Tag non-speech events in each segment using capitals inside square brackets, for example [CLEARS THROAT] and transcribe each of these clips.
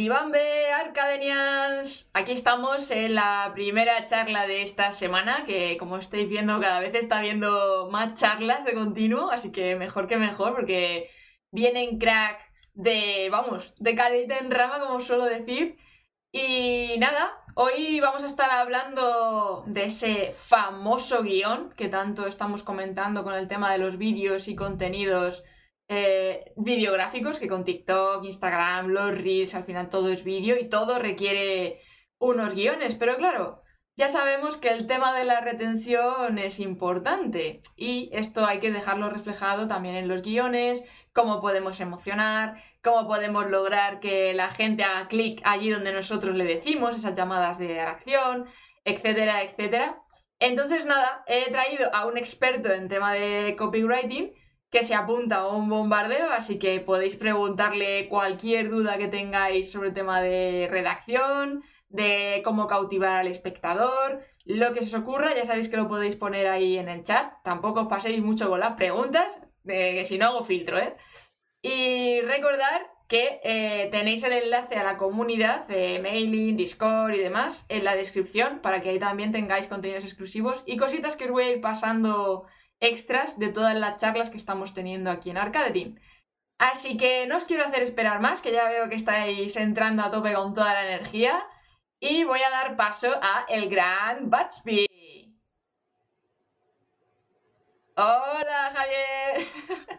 Jibambe Arcadenians, aquí estamos en la primera charla de esta semana, que como estáis viendo cada vez está viendo más charlas de continuo, así que mejor que mejor, porque vienen crack de, vamos, de caleta en rama, como suelo decir. Y nada, hoy vamos a estar hablando de ese famoso guion que tanto estamos comentando con el tema de los vídeos y contenidos eh, videográficos, que con TikTok, Instagram, los Reels, al final todo es vídeo y todo requiere unos guiones. Pero claro, ya sabemos que el tema de la retención es importante y esto hay que dejarlo reflejado también en los guiones, cómo podemos emocionar, cómo podemos lograr que la gente haga clic allí donde nosotros le decimos, esas llamadas de acción, etcétera, etcétera. Entonces, nada, he traído a un experto en tema de copywriting que se apunta a un bombardeo, así que podéis preguntarle cualquier duda que tengáis sobre el tema de redacción, de cómo cautivar al espectador, lo que se os ocurra, ya sabéis que lo podéis poner ahí en el chat. Tampoco os paséis mucho con las preguntas, que si no hago filtro, ¿eh? Y recordar que eh, tenéis el enlace a la comunidad de mailing, Discord y demás en la descripción para que ahí también tengáis contenidos exclusivos y cositas que os voy a ir pasando extras de todas las charlas que estamos teniendo aquí en Arcade Así que no os quiero hacer esperar más, que ya veo que estáis entrando a tope con toda la energía. Y voy a dar paso a el gran Batsby. Hola, Javier.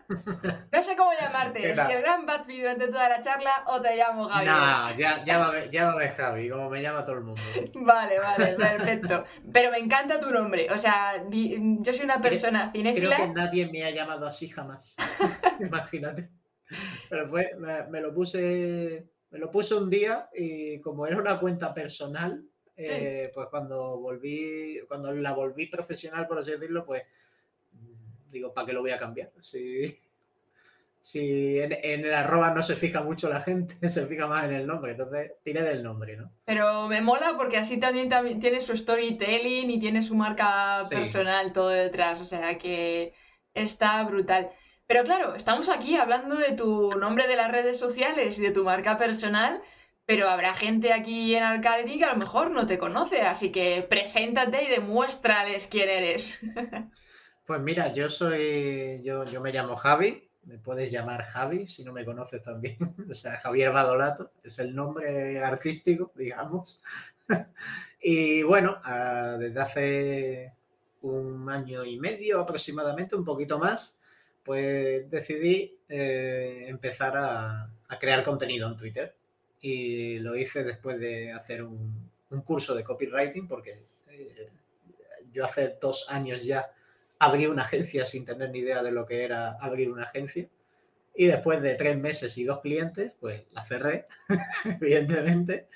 [LAUGHS] No sé cómo llamarte, si el gran Batsby durante toda la charla o te llamo Javier. No, ya, llámame, Javi, como me llama todo el mundo. [LAUGHS] Vale, vale, perfecto. Pero me encanta tu nombre. O sea, yo soy una persona cinéfila. Creo que nadie me ha llamado así jamás. [LAUGHS] Imagínate. Pero fue, me, lo puse, me lo puse un día y como era una cuenta personal, eh, pues cuando volví, cuando la volví profesional, por así decirlo, pues digo, ¿para qué lo voy a cambiar? Si, si en, el arroba no se fija mucho la gente, [LAUGHS] se fija más en el nombre, entonces tiene del nombre, ¿no? Pero me mola porque así también, también tiene su storytelling y tiene su marca personal todo detrás, o sea que está brutal. Pero claro, estamos aquí hablando de tu nombre de las redes sociales y de tu marca personal, pero habrá gente aquí en Arcade que a lo mejor no te conoce, así que preséntate y demuéstrales quién eres. [LAUGHS] Pues mira, yo soy, yo, yo me llamo Javi, me puedes llamar Javi si no me conoces también. [LAUGHS] o sea, Javier Badolato es el nombre artístico, digamos. [LAUGHS] y bueno, ah, desde hace un año y medio aproximadamente, un poquito más, pues decidí eh, empezar a, crear contenido en Twitter. Y lo hice después de hacer un, curso de copywriting, porque eh, yo hace dos años ya abrí una agencia sin tener ni idea de lo que era abrir una agencia. Y después de tres meses y dos clientes, pues la cerré, [LAUGHS] evidentemente,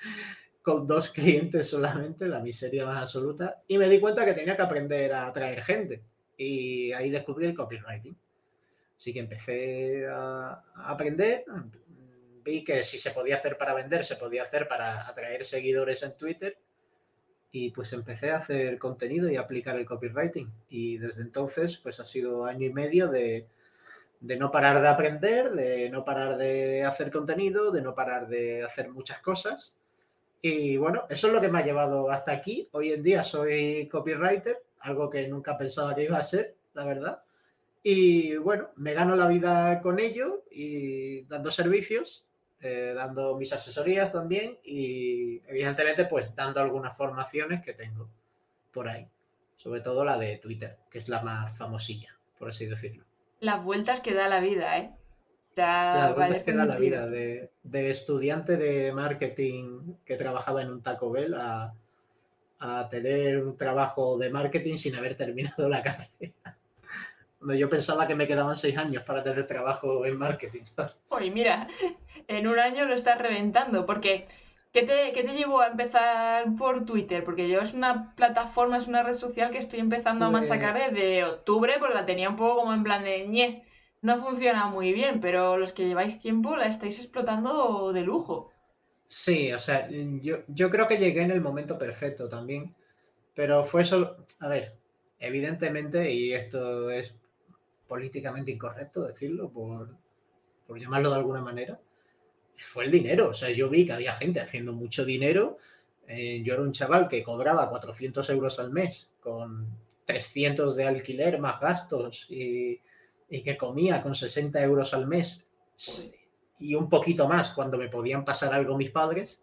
con dos clientes solamente, la miseria más absoluta. Y me di cuenta que tenía que aprender a atraer gente. Y ahí descubrí el copywriting. Así que empecé a, aprender. Vi que si se podía hacer para vender, se podía hacer para atraer seguidores en Twitter y pues empecé a hacer contenido y aplicar el copywriting. Y desde entonces, pues ha sido año y medio de, no parar de aprender, de no parar de hacer contenido, de no parar de hacer muchas cosas. Y bueno, eso es lo que me ha llevado hasta aquí. Hoy en día soy copywriter, algo que nunca pensaba que iba a ser, la verdad. Y bueno, me gano la vida con ello y dando servicios eh, dando mis asesorías también y evidentemente pues dando algunas formaciones que tengo por ahí, sobre todo la de Twitter, que es la más famosilla, por así decirlo. Las vueltas que da la vida, ¿eh? Las vueltas que da la vida, de, estudiante de marketing que trabajaba en un Taco Bell a, a tener un trabajo de marketing sin haber terminado la [LAUGHS] carrera yo pensaba que me quedaban seis años para tener trabajo en marketing. Oye, mira, en un año lo estás reventando, porque ¿qué te, ¿qué te llevó a empezar por Twitter? Porque yo es una plataforma, es una red social que estoy empezando a machacar desde octubre, porque la tenía un poco como en plan de ñe. No funciona muy bien, pero los que lleváis tiempo la estáis explotando de lujo. Sí, o sea, yo, yo creo que llegué en el momento perfecto también, pero fue solo, a ver, evidentemente, y esto es políticamente incorrecto decirlo, por, por llamarlo de alguna manera, fue el dinero. O sea, yo vi que había gente haciendo mucho dinero. Eh, yo era un chaval que cobraba 400 euros al mes con 300 de alquiler más gastos y, que comía con 60 euros al mes y un poquito más cuando me podían pasar algo mis padres.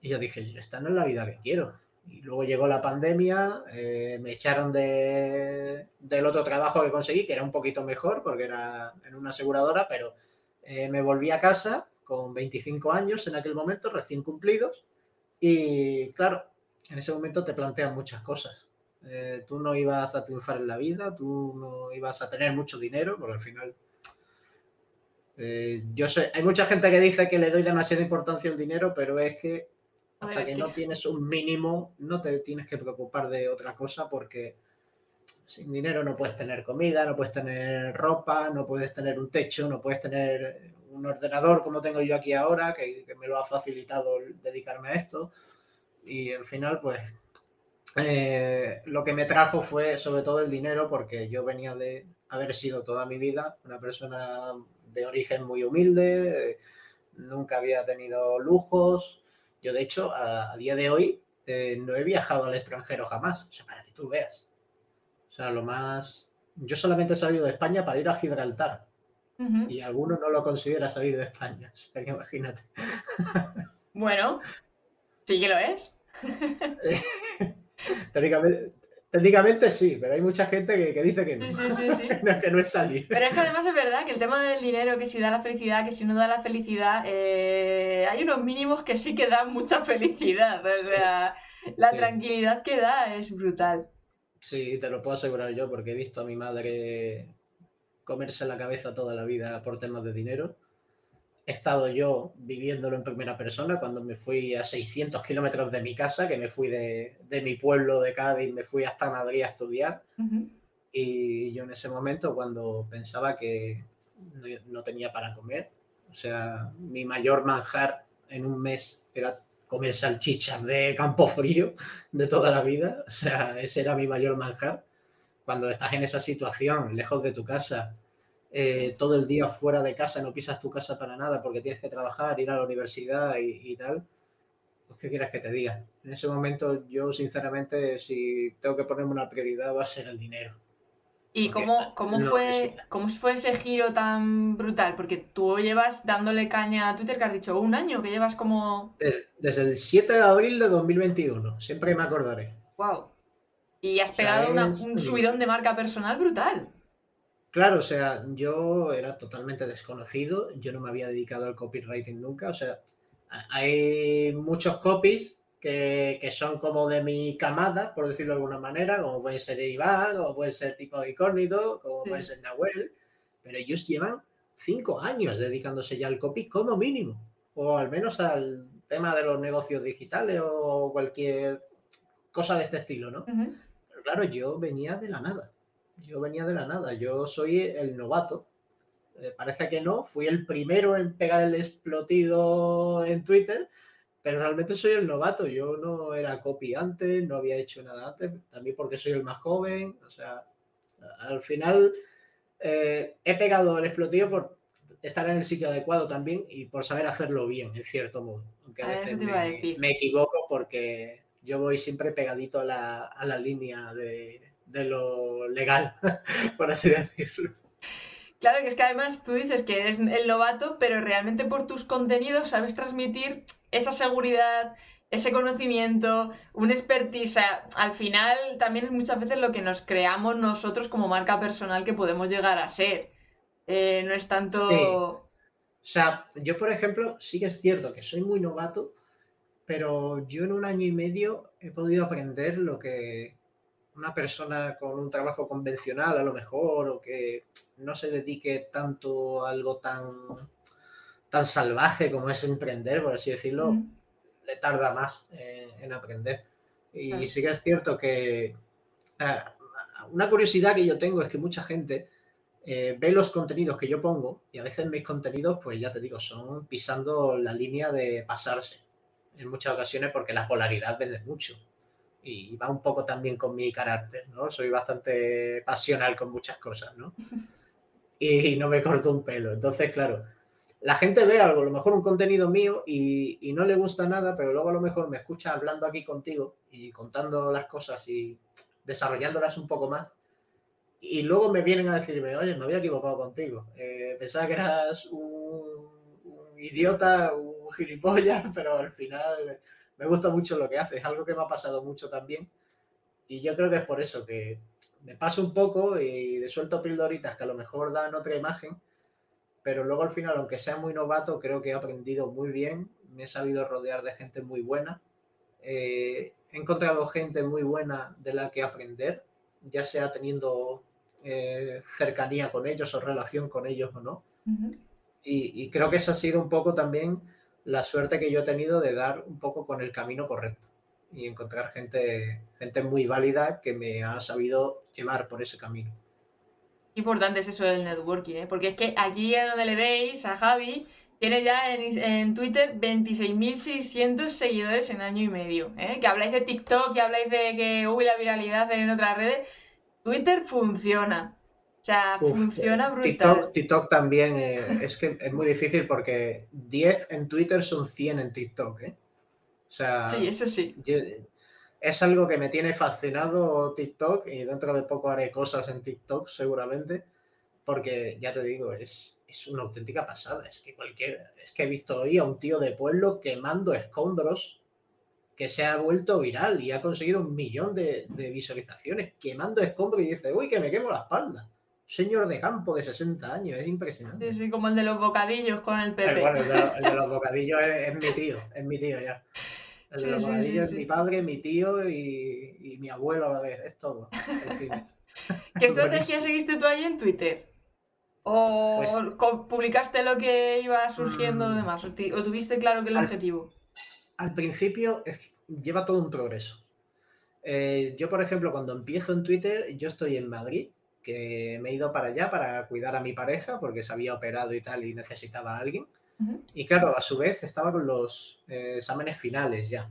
Y yo dije, esta no es la vida que quiero. Y luego llegó la pandemia, eh, me echaron de, del otro trabajo que conseguí, que era un poquito mejor porque era en una aseguradora, pero eh, me volví a casa con 25 años en aquel momento, recién cumplidos. Y claro, en ese momento te plantean muchas cosas. Eh, tú no ibas a triunfar en la vida, tú no ibas a tener mucho dinero, porque al final eh, yo sé, hay mucha gente que dice que le doy demasiada importancia al dinero, pero es que hasta que no tienes un mínimo, no te tienes que preocupar de otra cosa porque sin dinero no puedes tener comida, no puedes tener ropa, no puedes tener un techo, no puedes tener un ordenador como tengo yo aquí ahora, que, me lo ha facilitado dedicarme a esto. Y al final, pues, eh, lo que me trajo fue sobre todo el dinero porque yo venía de haber sido toda mi vida una persona de origen muy humilde, nunca había tenido lujos. Yo, de hecho, a, día de hoy eh, no he viajado al extranjero jamás. O sea, para que tú veas. O sea, lo más... Yo solamente he salido de España para ir a Gibraltar. Y alguno no lo considera salir de España. O sea, que imagínate. [LAUGHS] Bueno, sí que lo es. [LAUGHS] Teóricamente, Técnicamente sí, pero hay mucha gente que, dice que [LAUGHS] no. que no es salir. Pero es que además es verdad que el tema del dinero, que si da la felicidad, que si no da la felicidad, eh, hay unos mínimos que sí que dan mucha felicidad. O sea, la tranquilidad que da es brutal. Sí, te lo puedo asegurar yo, porque he visto a mi madre comerse la cabeza toda la vida por temas de dinero he estado yo viviéndolo en primera persona cuando me fui a 600 kilómetros de mi casa, que me fui de, mi pueblo de Cádiz, me fui hasta Madrid a estudiar. Y yo en ese momento, cuando pensaba que no, tenía para comer, o sea, mi mayor manjar en un mes era comer salchichas de campo frío de toda la vida, o sea, ese era mi mayor manjar. Cuando estás en esa situación, lejos de tu casa, eh, todo el día fuera de casa, no pisas tu casa para nada porque tienes que trabajar, ir a la universidad y, tal, pues ¿qué quieres que te diga? En ese momento yo sinceramente si tengo que ponerme una prioridad va a ser el dinero. ¿Y cómo, cómo, fue, cómo fue ese giro tan brutal? Porque tú llevas dándole caña a Twitter, que has dicho, un año, que llevas como... Desde, el 7 de abril de 2021, siempre me acordaré. ¡Wow! Y has pegado un subidón de marca personal brutal. Claro, o sea, yo era totalmente desconocido, yo no me había dedicado al copywriting nunca, o sea, hay muchos copies que, son como de mi camada, por decirlo de alguna manera, como puede ser Iván, como puede ser tipo Incógnito, como puede ser Nahuel, pero ellos llevan cinco años dedicándose ya al copy como mínimo, o al menos al tema de los negocios digitales o cualquier cosa de este estilo, ¿no? Pero claro, yo venía de la nada. Yo venía de la nada, yo soy el novato. Eh, parece que no, fui el primero en pegar el explotido en Twitter, pero realmente soy el novato. Yo no era copy antes, no había hecho nada antes, también porque soy el más joven. O sea, al final eh, he pegado el explotido por estar en el sitio adecuado también y por saber hacerlo bien, en cierto modo. Aunque a, veces me, equivoco porque yo voy siempre pegadito a la línea de, de lo legal, [LAUGHS] por así decirlo. Claro, que es que además tú dices que eres el novato, pero realmente por tus contenidos sabes transmitir esa seguridad, ese conocimiento, un expertise. al final también es muchas veces lo que nos creamos nosotros como marca personal que podemos llegar a ser. Eh, no es tanto. O sea, yo, por ejemplo, sí que es cierto que soy muy novato, pero yo en un año y medio he podido aprender lo que, una persona con un trabajo convencional a lo mejor o que no se dedique tanto a algo tan, tan salvaje como es emprender, por así decirlo, le tarda más en aprender. Y sí que es cierto que eh, una curiosidad que yo tengo es que mucha gente eh, ve los contenidos que yo pongo y a veces mis contenidos, pues ya te digo, son pisando la línea de pasarse en muchas ocasiones porque la polaridad vende mucho y va un poco también con mi carácter, ¿no? Soy bastante pasional con muchas cosas, ¿no? [LAUGHS] Y no me corto un pelo. Entonces, claro, la gente ve algo, a lo mejor un contenido mío y, no le gusta nada, pero luego a lo mejor me escucha hablando aquí contigo y contando las cosas y desarrollándolas un poco más. Y luego me vienen a decirme, oye, me había equivocado contigo. Eh, pensaba que eras un, idiota, un gilipollas, [LAUGHS] pero al final me gusta mucho lo que haces. Es algo que me ha pasado mucho también. Y yo creo que es por eso que me paso un poco y de suelto pildoritas que a lo mejor dan otra imagen pero luego al final, aunque sea muy novato, creo que he aprendido muy bien, me he sabido rodear de gente muy buena, eh, he encontrado gente muy buena de la que aprender, ya sea teniendo eh, cercanía con ellos o relación con ellos o no. y, y, creo que esa ha sido un poco también la suerte que yo he tenido de dar un poco con el camino correcto y encontrar gente, gente muy válida que me ha sabido llevar por ese camino importante es eso del networking, ¿eh? porque es que allí a donde le veis a Javi, tiene ya en, en Twitter 26.600 seguidores en año y medio. ¿eh? Que habláis de TikTok y habláis de que hubo la viralidad en otras redes. Twitter funciona. O sea, funciona brutal. TikTok, TikTok también eh, es que es muy difícil porque 10 en Twitter son 100 en TikTok. ¿eh? O sea, sí, eso sí es algo que me tiene fascinado TikTok y dentro de poco haré cosas en TikTok seguramente, porque ya te digo, es, es una auténtica pasada. Es que cualquier, es que he visto hoy a un tío de pueblo quemando escombros que se ha vuelto viral y ha conseguido un millón de, visualizaciones, quemando escombros y dice, uy, que me quemo la espalda. Señor de campo de 60 años, es impresionante. Sí, sí, como el de los bocadillos con el Pepe. bueno, el de, los [LAUGHS] bocadillos es mi tío, es mi tío ya. El de es mi padre, mi tío y, mi abuelo a la vez, es todo. [LAUGHS] ¿Qué [LAUGHS] estrategia seguiste tú ahí en Twitter? ¿O pues publicaste lo que iba surgiendo mm, demás? ¿O, tuviste claro que el objetivo? Al principio lleva todo un progreso. Eh, yo, por ejemplo, cuando empiezo en Twitter, yo estoy en Madrid, que me he ido para allá para cuidar a mi pareja porque se había operado y tal y necesitaba a alguien. Y claro, a su vez estaba con los eh, exámenes finales ya.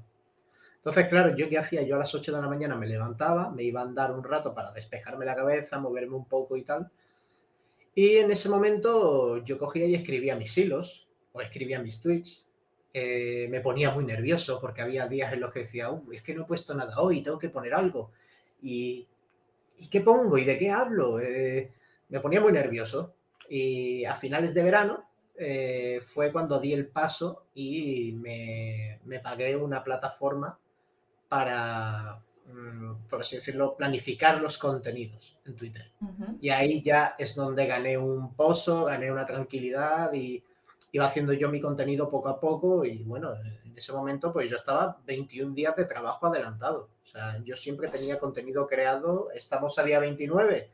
Entonces, claro, yo qué hacía, yo a las 8 de la mañana me levantaba, me iba a andar un rato para despejarme la cabeza, moverme un poco y tal. Y en ese momento yo cogía y escribía mis hilos o escribía mis tweets. Eh, me ponía muy nervioso porque había días en los que decía, es que no he puesto nada hoy, tengo que poner algo. ¿Y, ¿y qué pongo? ¿Y de qué hablo? Eh, me ponía muy nervioso. Y a finales de verano eh, fue cuando di el paso y me, pagué una plataforma para, mm, por así decirlo, planificar los contenidos en Twitter. Y ahí ya es donde gané un pozo, gané una tranquilidad y iba haciendo yo mi contenido poco a poco y bueno, en ese momento pues yo estaba 21 días de trabajo adelantado. O sea, yo siempre tenía contenido creado, estamos a día 29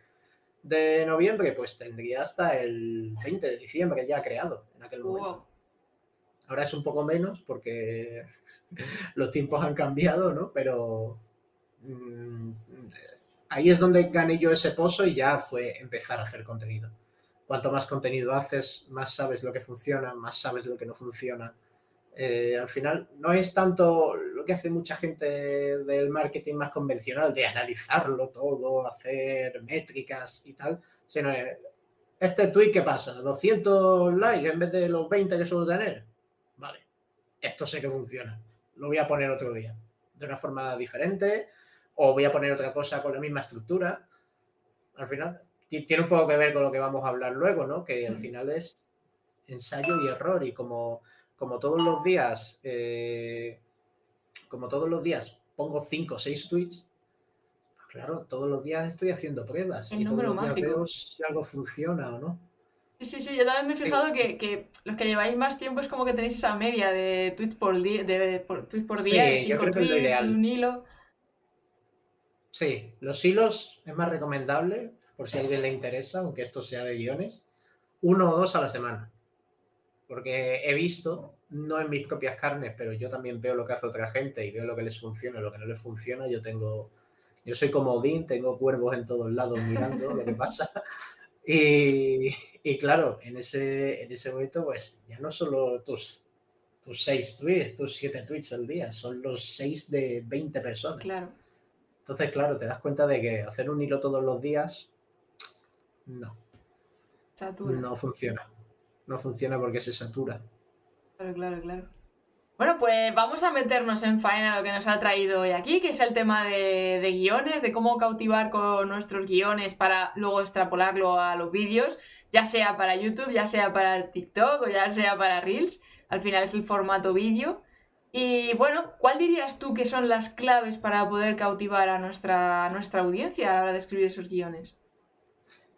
de noviembre, pues tendría hasta el 20 de diciembre ya creado en aquel momento. Ahora es un poco menos porque [LAUGHS] los tiempos han cambiado, ¿no? Pero mm, ahí es donde gané yo ese pozo y ya fue empezar a hacer contenido. Cuanto más contenido haces, más sabes lo que funciona, más sabes lo que no funciona eh, al final no es tanto lo que hace mucha gente del marketing más convencional, de analizarlo todo, hacer métricas y tal, sino este tweet que pasa, 200 likes en vez de los 20 que suelo tener. Vale, esto sé que funciona. Lo voy a poner otro día, de una forma diferente, o voy a poner otra cosa con la misma estructura. Al final, tiene un poco que ver con lo que vamos a hablar luego, ¿no? Que al mm. final es ensayo y error y como como todos los días, eh, como todos los días pongo 5 o 6 tweets, pues claro, todos los días estoy haciendo pruebas y todos los días veo si algo funciona o no. Sí, sí, sí, yo también me he fijado que, los que lleváis más tiempo es como que tenéis esa media de tweets por día, de, tweets por día, sí, yo tweets, un hilo. Sí, los hilos es más recomendable, por si a alguien le interesa, aunque esto sea de guiones, uno o dos a la semana porque he visto, no en mis propias carnes, pero yo también veo lo que hace otra gente y veo lo que les funciona y lo que no les funciona. Yo tengo, yo soy como Odín, tengo cuervos en todos lados mirando lo que pasa. [LAUGHS] Y, y, claro, en ese, en ese momento, pues ya no solo tus, tus seis tweets, tus siete tweets al día, son los seis de 20 personas. Claro. Entonces, claro, te das cuenta de que hacer un hilo todos los días, no. No funciona no funciona porque se satura. Claro, claro, claro. Bueno, pues vamos a meternos en faena lo que nos ha traído hoy aquí, que es el tema de, guiones, de cómo cautivar con nuestros guiones para luego extrapolarlo a los vídeos, ya sea para YouTube, ya sea para TikTok o ya sea para Reels. Al final es el formato vídeo. Y bueno, ¿cuál dirías tú que son las claves para poder cautivar a nuestra, a nuestra audiencia a la hora de escribir esos guiones?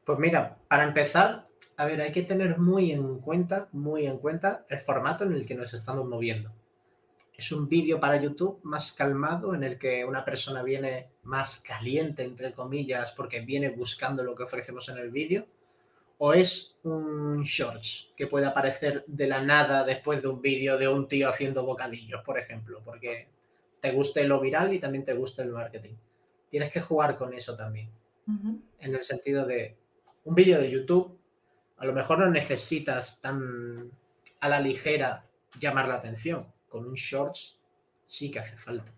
Pues mira, para empezar, a ver, hay que tener muy en cuenta, muy en cuenta el formato en el que nos estamos moviendo. Es un vídeo para YouTube más calmado en el que una persona viene más caliente, entre comillas, porque viene buscando lo que ofrecemos en el vídeo, o es un shorts que puede aparecer de la nada después de un vídeo de un tío haciendo bocadillos, por ejemplo, porque te guste lo viral y también te gusta el marketing. Tienes que jugar con eso también, en el sentido de un vídeo de YouTube, a lo mejor no necesitas tan a la ligera llamar la atención con un shorts sí que hace falta.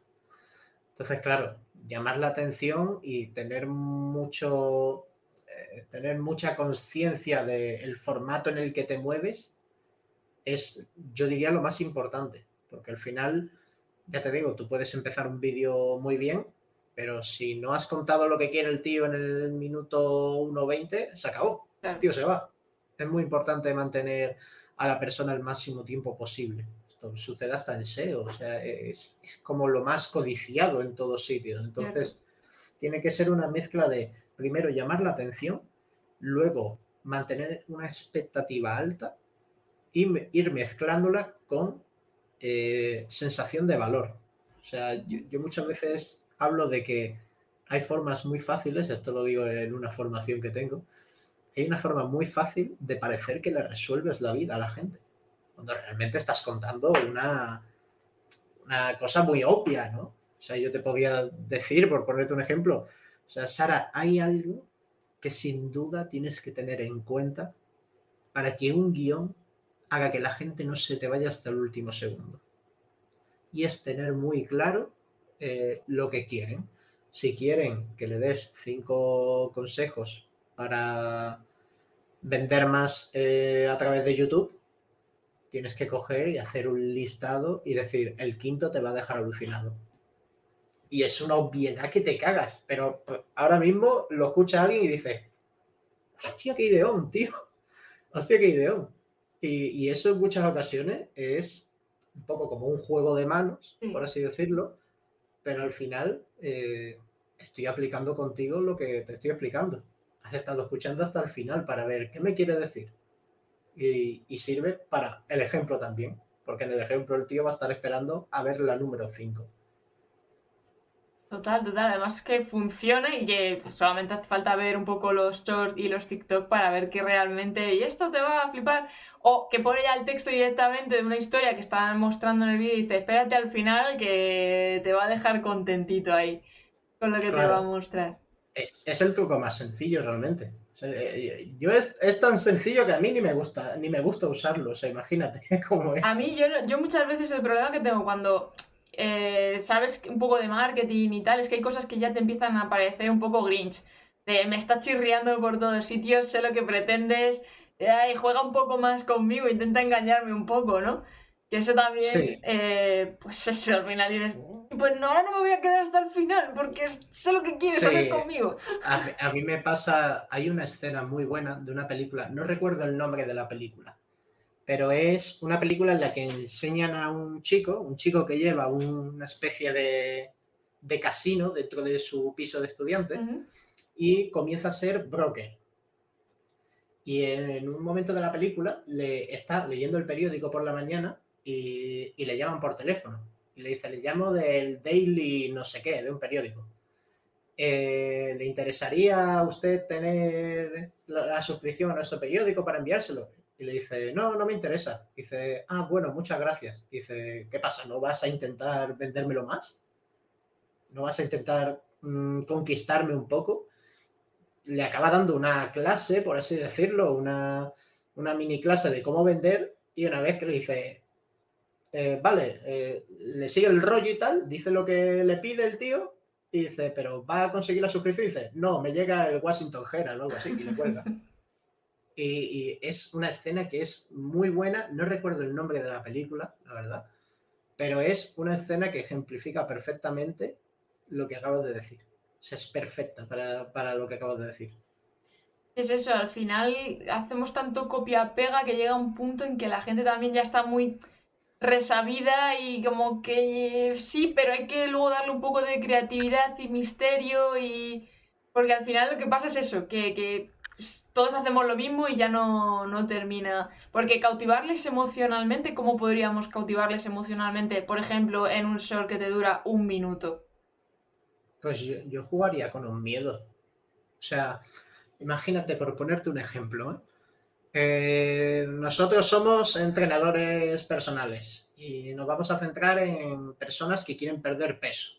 Entonces, claro, llamar la atención y tener mucho, eh, tener mucha conciencia del formato en el que te mueves es, yo diría, lo más importante, porque al final, ya te digo, tú puedes empezar un vídeo muy bien, pero si no has contado lo que quiere el tío en el minuto 1.20, se acabó. El tío se va. Es muy importante mantener a la persona el máximo tiempo posible sucede hasta en SEO, o sea, es, como lo más codiciado en todos sitios. Entonces, tiene que ser una mezcla de, primero, llamar la atención, luego, mantener una expectativa alta y ir mezclándola con eh, sensación de valor. O sea, yo, muchas veces hablo de que hay formas muy fáciles, esto lo digo en una formación que tengo, hay una forma muy fácil de parecer que le resuelves la vida a la gente cuando realmente estás contando una, una cosa muy obvia, ¿no? O sea, yo te podía decir, por ponerte un ejemplo, o sea, Sara, hay algo que sin duda tienes que tener en cuenta para que un guion haga que la gente no se te vaya hasta el último segundo. Y es tener muy claro eh, lo que quieren. Si quieren que le des cinco consejos para vender más eh, a través de YouTube, tienes que coger y hacer un listado y decir, el quinto te va a dejar alucinado. Y es una obviedad que te cagas, pero ahora mismo lo escucha alguien y dice, hostia, qué ideón, tío. Hostia, qué ideón. Y, eso en muchas ocasiones es un poco como un juego de manos, por así decirlo, pero al final eh, estoy aplicando contigo lo que te estoy explicando. Has estado escuchando hasta el final para ver qué me quiere decir y, sirve para el ejemplo también, porque en el ejemplo el tío va a estar esperando a ver la número 5. Total, total. Además que funciona y que solamente hace falta ver un poco los shorts y los TikTok para ver que realmente, y esto te va a flipar. O que pone ya el texto directamente de una historia que están mostrando en el vídeo y dice, espérate al final que te va a dejar contentito ahí con lo que te va a mostrar. Es, es el truco más sencillo realmente. Eh, yo es, tan sencillo que a mí ni me gusta, ni me gusta usarlo, o sea, imagínate [LAUGHS] cómo es. A mí, yo, yo muchas veces el problema que tengo cuando eh, sabes un poco de marketing y tal, es que hay cosas que ya te empiezan a parecer un poco grinch. me está chirriando por todos sitios, sé lo que pretendes, y juega un poco más conmigo, intenta engañarme un poco, ¿no? Que eso también, eh, pues eso, al final dices, pues no, ahora no me voy a quedar hasta el final, porque sé lo que quieres saber conmigo. A, mí me pasa, hay una escena muy buena de una película, no recuerdo el nombre de la película, pero es una película en la que enseñan a un chico, un chico que lleva una especie de, de casino dentro de su piso de estudiante y comienza a ser broker. Y en, un momento de la película le está leyendo el periódico por la mañana y, le llaman por teléfono. Y le dice, le llamo del Daily no sé qué, de un periódico. Eh, ¿Le interesaría a usted tener la, suscripción a nuestro periódico para enviárselo? Y le dice, no, no me interesa. Dice, ah, bueno, muchas gracias. Dice, ¿qué pasa? ¿No vas a intentar vendérmelo más? ¿No vas a intentar mm, conquistarme un poco? Le acaba dando una clase, por así decirlo, una, una mini clase de cómo vender y una vez que le dice, eh, vale, eh, le sigue el rollo y tal, dice lo que le pide el tío y dice, pero ¿va a conseguir la suscripción? Y dice, no, me llega el Washington Herald o algo así y le cuelga. [LAUGHS] Y, es una escena que es muy buena. No recuerdo el nombre de la película, la verdad. Pero es una escena que ejemplifica perfectamente lo que acabo de decir. O sea, es perfecta para, para lo que acabo de decir. Es eso, al final hacemos tanto copia-pega que llega un punto en que la gente también ya está muy resabida y como que sí, pero hay que luego darle un poco de creatividad y misterio y... Porque al final lo que pasa es eso, que, todos hacemos lo mismo y ya no, no, termina. Porque cautivarles emocionalmente, ¿cómo podríamos cautivarles emocionalmente? Por ejemplo, en un short que te dura un minuto. Pues yo, jugaría con un miedo. O sea, imagínate, por ponerte un ejemplo, ¿eh? Eh, nosotros somos entrenadores personales y nos vamos a centrar en personas que quieren perder peso.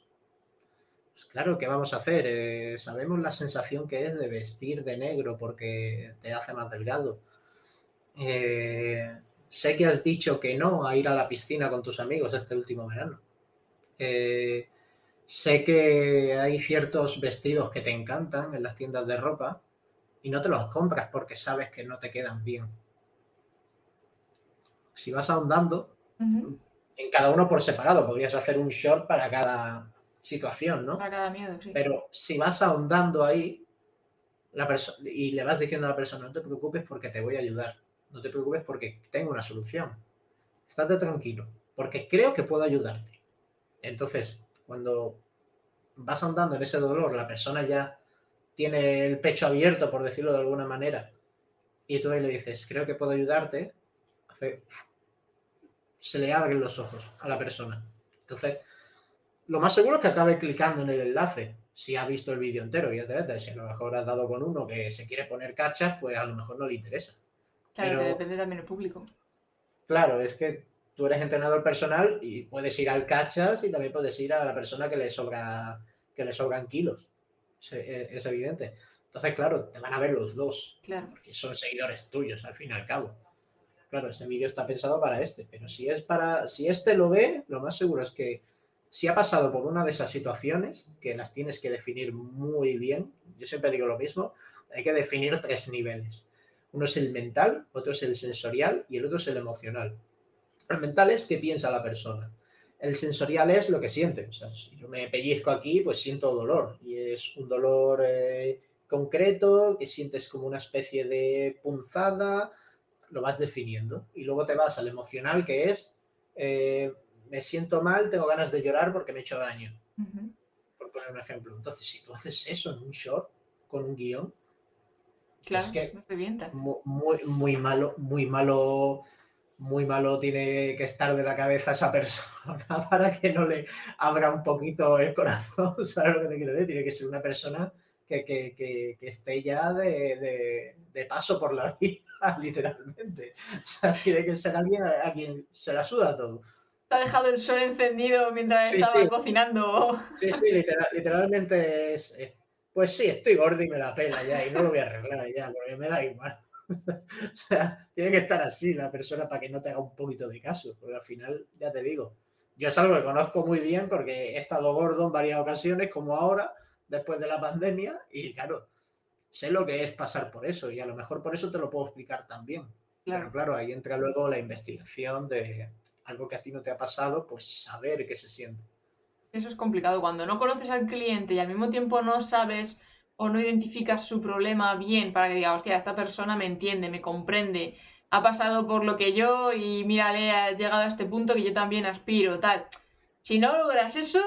Pues claro, ¿qué vamos a hacer? Eh, sabemos la sensación que es de vestir de negro porque te hace más delgado. sé que has dicho que no a ir a la piscina con tus amigos este último verano. Sé que hay ciertos vestidos que te encantan en las tiendas de ropa y no te los compras porque sabes que no te quedan bien. Si vas ahondando, en cada uno por separado, podrías hacer un short para cada situación, ¿no? Para cada miedo, sí. Pero si vas ahondando ahí la y le vas diciendo a la persona, no te preocupes porque te voy a ayudar, no te preocupes porque tengo una solución, estate tranquilo, porque creo que puedo ayudarte. Entonces, cuando vas andando en ese dolor, la persona ya tiene el pecho abierto, por decirlo de alguna manera, y tú ahí le dices, creo que puedo ayudarte, hace, se le abren los ojos a la persona. Entonces, lo más seguro es que acabe clicando en el enlace, si ha visto el vídeo entero, y etcétera. Si a lo mejor has dado con uno que se quiere poner cachas, pues a lo mejor no le interesa. Claro, que depende también del público. Claro, es que tú eres entrenador personal y puedes ir al cachas y también puedes ir a la persona que le sobra que le sobran kilos. Eh, es, evidente. Entonces, claro, te van a ver los dos. Claro. Porque son seguidores tuyos, al fin y al cabo. Claro, este vídeo está pensado para este, pero si es para. Si este lo ve, lo más seguro es que si ha pasado por una de esas situaciones, que las tienes que definir muy bien, yo siempre digo lo mismo, hay que definir tres niveles. Uno es el mental, otro es el sensorial y el otro es el emocional. El mental es qué piensa la persona. El sensorial es lo que siente. O sea, si yo me pellizco aquí, pues siento dolor. Y es un dolor eh, concreto que sientes como una especie de punzada, lo vas definiendo. Y luego te vas al emocional, que es eh, me siento mal, tengo ganas de llorar porque me he hecho daño. Por poner un ejemplo. Entonces, si tú haces eso en un short con un guion, claro, es que muy, muy malo, muy malo muy malo tiene que estar de la cabeza esa persona [LAUGHS] para que no le abra un poquito el corazón, [LAUGHS] ¿sabes lo que te quiero decir? Tiene que ser una persona que, que, que, que esté ya de, de, de, paso por la [LAUGHS] vida, literalmente. O sea, tiene que ser alguien a, quien se la suda todo. Te ha dejado el sol encendido mientras estaba cocinando. Sí, sí, literalmente es... Pues sí, estoy gordo y me la pela ya y no lo voy a arreglar ya, porque me da igual. [LAUGHS] o sea, tiene que estar así la persona para que no te haga un poquito de caso, porque al final, ya te digo, yo es algo que conozco muy bien porque he estado gordo en varias ocasiones, como ahora, después de la pandemia, y claro, sé lo que es pasar por eso, y a lo mejor por eso te lo puedo explicar también. Claro. Pero claro, ahí entra luego la investigación de algo que a ti no te ha pasado, pues saber qué se siente. Eso es complicado. Cuando no conoces al cliente y al mismo tiempo no sabes o no identificas su problema bien para que diga, hostia, esta persona me entiende, me comprende, ha pasado por lo que yo y mírale, ha llegado a este punto que yo también aspiro, tal. Si no logras eso,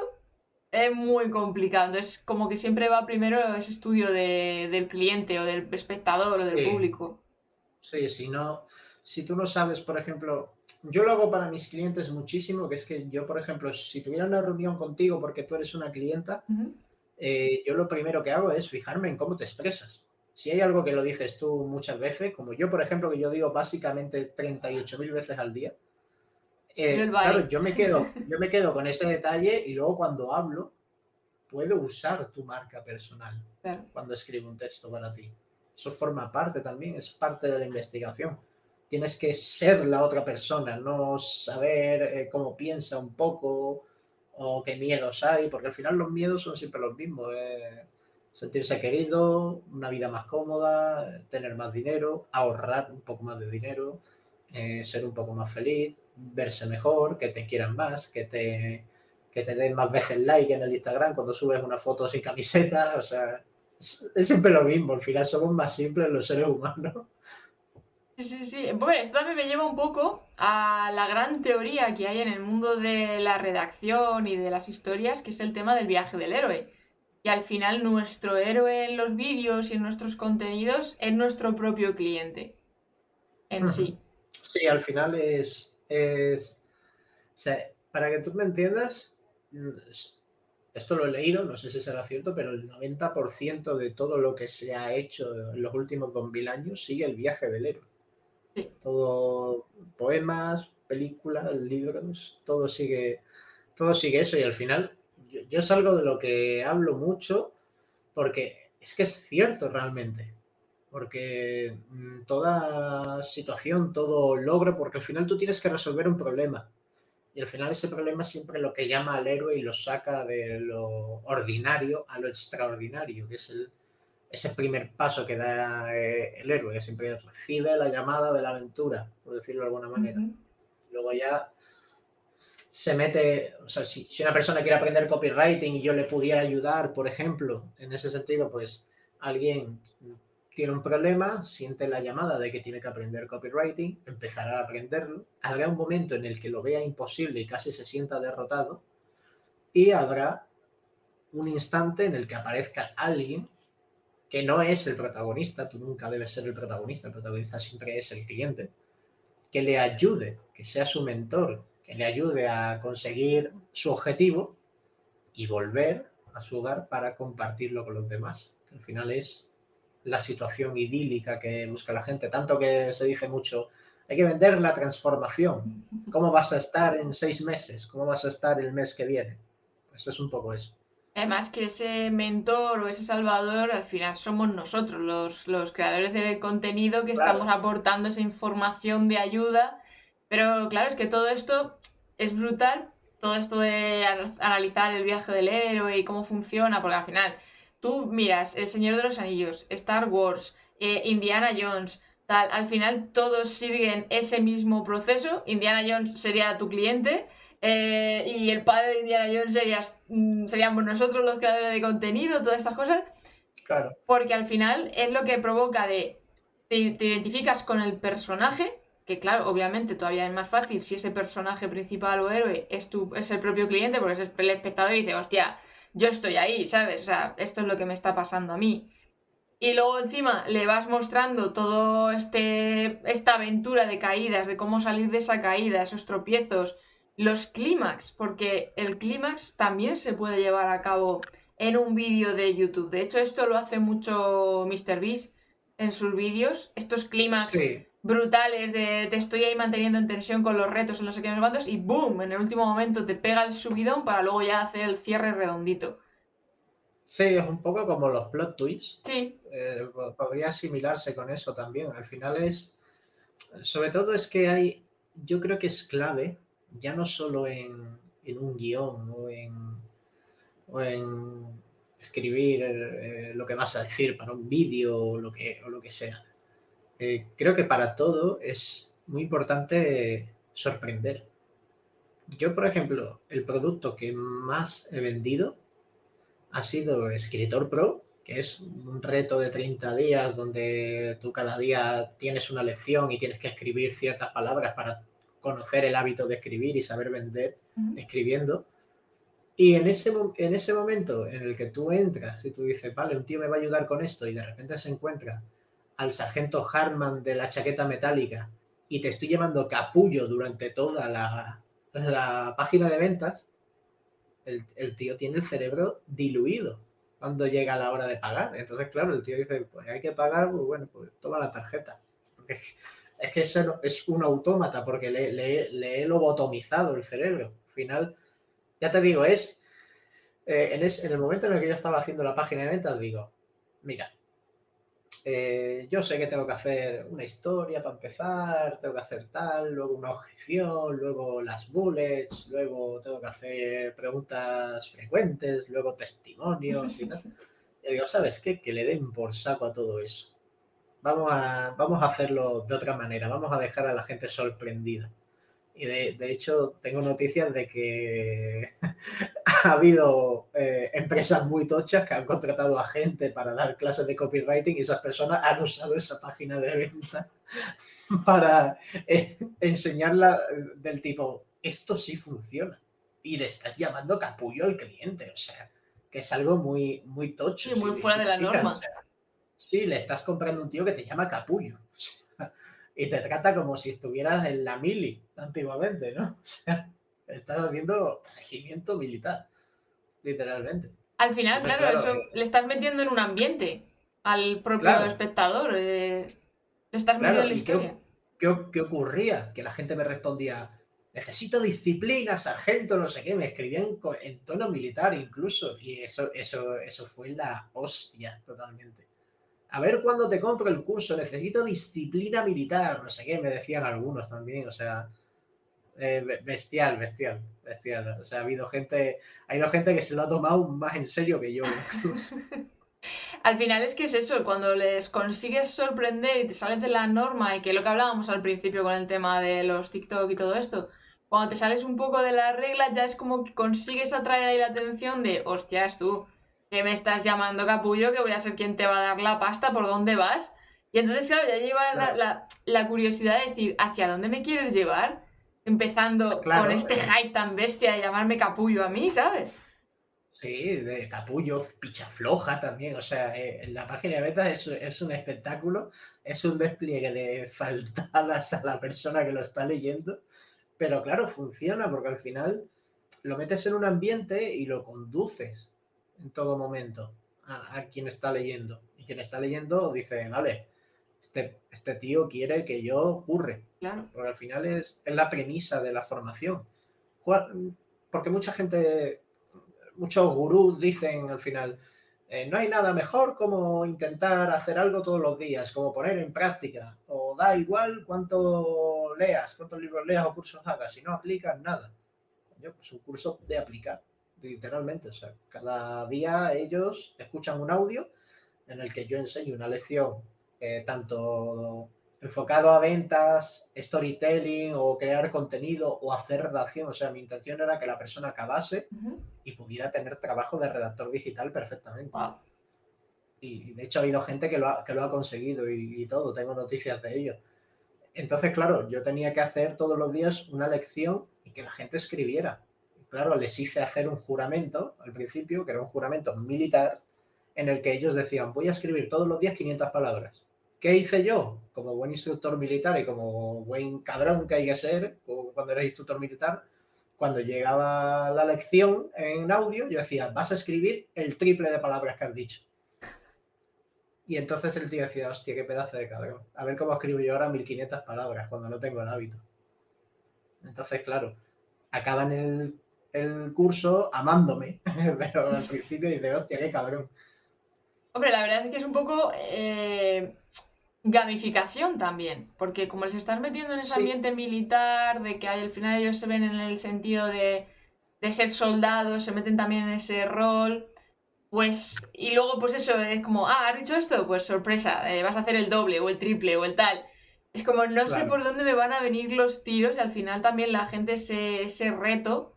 es muy complicado. Entonces, como que siempre va primero ese estudio del cliente o del espectador o del público. Sí, si no, si tú no sabes, por ejemplo, yo lo hago para mis clientes muchísimo, que es que yo, por ejemplo, si tuviera una reunión contigo porque tú eres una clienta, eh, yo lo primero que hago es fijarme en cómo te expresas. Si hay algo que lo dices tú muchas veces, como yo, por ejemplo, que yo digo básicamente 38.000 veces al día, eh, claro, yo me, quedo, [LAUGHS] yo me quedo con ese detalle y luego cuando hablo, puedo usar tu marca personal cuando escribo un texto para ti. Eso forma parte también, es parte de la investigación. Tienes que ser la otra persona, no saber eh, cómo piensa un poco, o qué miedos hay, porque al final los miedos son siempre los mismos. Eh. sentirse querido, una vida más cómoda, tener más dinero, ahorrar un poco más de dinero, eh, ser un poco más feliz, verse mejor, que te quieran más, que te, que te den más veces like en el Instagram cuando subes una foto sin camiseta, o sea, es, siempre lo mismo, al final somos más simples los seres humanos. Sí, sí, sí. Bueno, esto también me lleva un poco a la gran teoría que hay en el mundo de la redacción y de las historias, que es el tema del viaje del héroe. Y al final nuestro héroe en los vídeos y en nuestros contenidos es nuestro propio cliente en sí. Sí, al final es, es... O sea, para que tú me entiendas, esto lo he leído, no sé si será cierto, pero el 90% de todo lo que se ha hecho en los últimos 2000 años sigue el viaje del héroe. Todo poemas, películas, libros, todo sigue, todo sigue eso y al final yo, yo es algo de lo que hablo mucho porque es que es cierto realmente. Porque mm, toda situación, todo logro, porque al final tú tienes que resolver un problema y al final ese problema siempre lo que llama al héroe y lo saca de lo ordinario a lo extraordinario, que es el, ese primer paso que da eh, el héroe, que siempre recibe la llamada de la aventura, por decirlo de alguna manera. Luego ya se mete, o sea, si, si, una persona quiere aprender copywriting y yo le pudiera ayudar, por ejemplo, en ese sentido, pues alguien tiene un problema, siente la llamada de que tiene que aprender copywriting, empezará a aprenderlo, habrá un momento en el que lo vea imposible y casi se sienta derrotado, y habrá un instante en el que aparezca alguien que no es el protagonista, tú nunca debes ser el protagonista, el protagonista siempre es el cliente, que le ayude, que sea su mentor, que le ayude a conseguir su objetivo y volver a su hogar para compartirlo con los demás, que al final es la situación idílica que busca la gente. Tanto que se dice mucho, hay que vender la transformación. ¿Cómo vas a estar en seis meses? ¿Cómo vas a estar el mes que viene? Pues es un poco eso. Además que ese mentor o ese salvador al final somos nosotros, los, los creadores de contenido que estamos aportando esa información de ayuda. Pero claro, es que todo esto es brutal, todo esto de analizar el viaje del héroe y cómo funciona, porque al final tú miras El Señor de los Anillos, Star Wars, eh, Indiana Jones, tal, al final todos siguen ese mismo proceso. Indiana Jones sería tu cliente eh, y el padre de Indiana Jones mm, seríamos nosotros los creadores de contenido, todas estas cosas. Claro. Porque al final es lo que provoca de te, identificas con el personaje, que claro, obviamente todavía es más fácil si ese personaje principal o héroe es, tu, es el propio cliente, porque es el espectador y dice, hostia, yo estoy ahí, ¿sabes? O sea, esto es lo que me está pasando a mí. Y luego encima le vas mostrando todo este esta aventura de caídas, de cómo salir de esa caída, esos tropiezos, los clímax, porque el clímax también se puede llevar a cabo en un vídeo de YouTube. De hecho, esto lo hace mucho MrBeast en sus vídeos, estos clímax brutales de te estoy ahí manteniendo en tensión con los retos en los sé cuantos y boom, en el último momento te pega el subidón para luego ya hacer el cierre redondito. Sí, es un poco como los plot twists. Sí. Eh, podría asimilarse con eso también. Al final es, sobre todo es que hay, yo creo que es clave, ya no solo en, un guion o en, o en escribir eh, lo que vas a decir para un vídeo o lo que, o lo que sea eh, creo que para todo es muy importante sorprender. Yo, por ejemplo, el producto que más he vendido ha sido Escritor Pro, que es un reto de 30 días donde tú cada día tienes una lección y tienes que escribir ciertas palabras para conocer el hábito de escribir y saber vender escribiendo. Y en ese, en ese momento en el que tú entras y tú dices, vale, un tío me va a ayudar con esto y de repente se encuentra al sargento Hartman de la chaqueta metálica y te estoy llevando capullo durante toda la, página de ventas, el, tío tiene el cerebro diluido cuando llega la hora de pagar. Entonces, claro, el tío dice, pues hay que pagar, pues bueno, pues toma la tarjeta. Es que eso es un autómata porque le, le, he lobotomizado el cerebro. Al final, ya te digo, es eh, en, en el momento en el que yo estaba haciendo la página de ventas, digo, mira, eh, yo sé que tengo que hacer una historia para empezar, tengo que hacer tal, luego una objeción, luego las bullets, luego tengo que hacer preguntas frecuentes, luego testimonios y tal. [LAUGHS] Y digo, ¿sabes qué? Que le den por saco a todo eso. Vamos a, vamos a hacerlo de otra manera, vamos a dejar a la gente sorprendida. Y de, hecho, tengo noticias de que [LAUGHS] ha habido eh, empresas muy tochas que han contratado a gente para dar clases de copywriting y esas personas han usado esa página de venta [LAUGHS] para eh, enseñarla del tipo, esto sí funciona. Y le estás llamando capullo al cliente, o sea, que es algo muy, muy tocho. Y muy fuera de la norma. Sí, le estás comprando un tío que te llama capullo. [LAUGHS] y te trata como si estuvieras en la mili antiguamente, ¿no? [LAUGHS] O sea, estás haciendo regimiento militar, literalmente. Al final, claro, eso le estás metiendo en un ambiente al propio espectador. Eh, le estás metiendo en la historia. Qué, qué, ocurría? Que la gente me respondía, necesito disciplina, sargento, no sé qué, me escribían en tono militar incluso, y eso, eso, eso fue la hostia totalmente a ver cuándo te compro el curso, necesito disciplina militar, no sé qué, me decían algunos también, o sea, eh, bestial, bestial, bestial. O sea, ha habido gente, ha habido gente que se lo ha tomado más en serio que yo. [LAUGHS] al final es que es eso, cuando les consigues sorprender y te sales de la norma y que lo que hablábamos al principio con el tema de los TikTok y todo esto, cuando te sales un poco de la regla ya es como que consigues atraer ahí la atención de, hostias tú, que me estás llamando capullo, que voy a ser quien te va a dar la pasta, ¿por dónde vas? Y entonces, claro, ya lleva La, curiosidad de decir, ¿hacia dónde me quieres llevar? Empezando con este hype tan bestia de llamarme capullo a mí, ¿sabes? Sí, de capullo, picha floja también. O sea, eh, en la página de beta es, es, un espectáculo, es un despliegue de faltadas a la persona que lo está leyendo. Pero claro, funciona porque al final lo metes en un ambiente y lo conduces en todo momento a, quien está leyendo. Y quien está leyendo dice, vale, este, este tío quiere que yo ocurre. Claro. Porque al final es, es la premisa de la formación. Porque mucha gente, muchos gurús dicen al final, eh, no hay nada mejor como intentar hacer algo todos los días, como poner en práctica, o da igual cuánto leas, cuántos libros leas o cursos hagas, si no aplicas nada. Yo, pues un curso de aplicar literalmente. O sea, cada día ellos escuchan un audio en el que yo enseño una lección eh, tanto enfocado a ventas, storytelling o crear contenido o hacer redacción. O sea, mi intención era que la persona acabase y pudiera tener trabajo de redactor digital perfectamente. Y de hecho ha habido gente que lo ha, que lo ha conseguido y, y, todo, tengo noticias de ello. Entonces, claro, yo tenía que hacer todos los días una lección y que la gente escribiera claro, les hice hacer un juramento al principio, que era un juramento militar, en el que ellos decían, voy a escribir todos los días 500 palabras. ¿Qué hice yo? Como buen instructor militar y como buen cabrón que hay que ser, cuando eres instructor militar, cuando llegaba la lección en audio, yo decía, vas a escribir el triple de palabras que has dicho. Y entonces el tío decía, hostia, qué pedazo de cabrón. A ver cómo escribo yo ahora 1500 palabras cuando no tengo el hábito. Entonces, claro, acaban el el curso amándome, [LAUGHS] pero al principio dice, hostia, qué cabrón. Hombre, la verdad es que es un poco eh, gamificación también, porque como les estás metiendo en ese ambiente militar, de que al final ellos se ven en el sentido de, ser soldados, se meten también en ese rol, pues, y luego pues eso, es como, ah, ¿has dicho esto? Pues sorpresa, eh, vas a hacer el doble o el triple o el tal. Es como, no sé por dónde me van a venir los tiros y al final también la gente ese, ese reto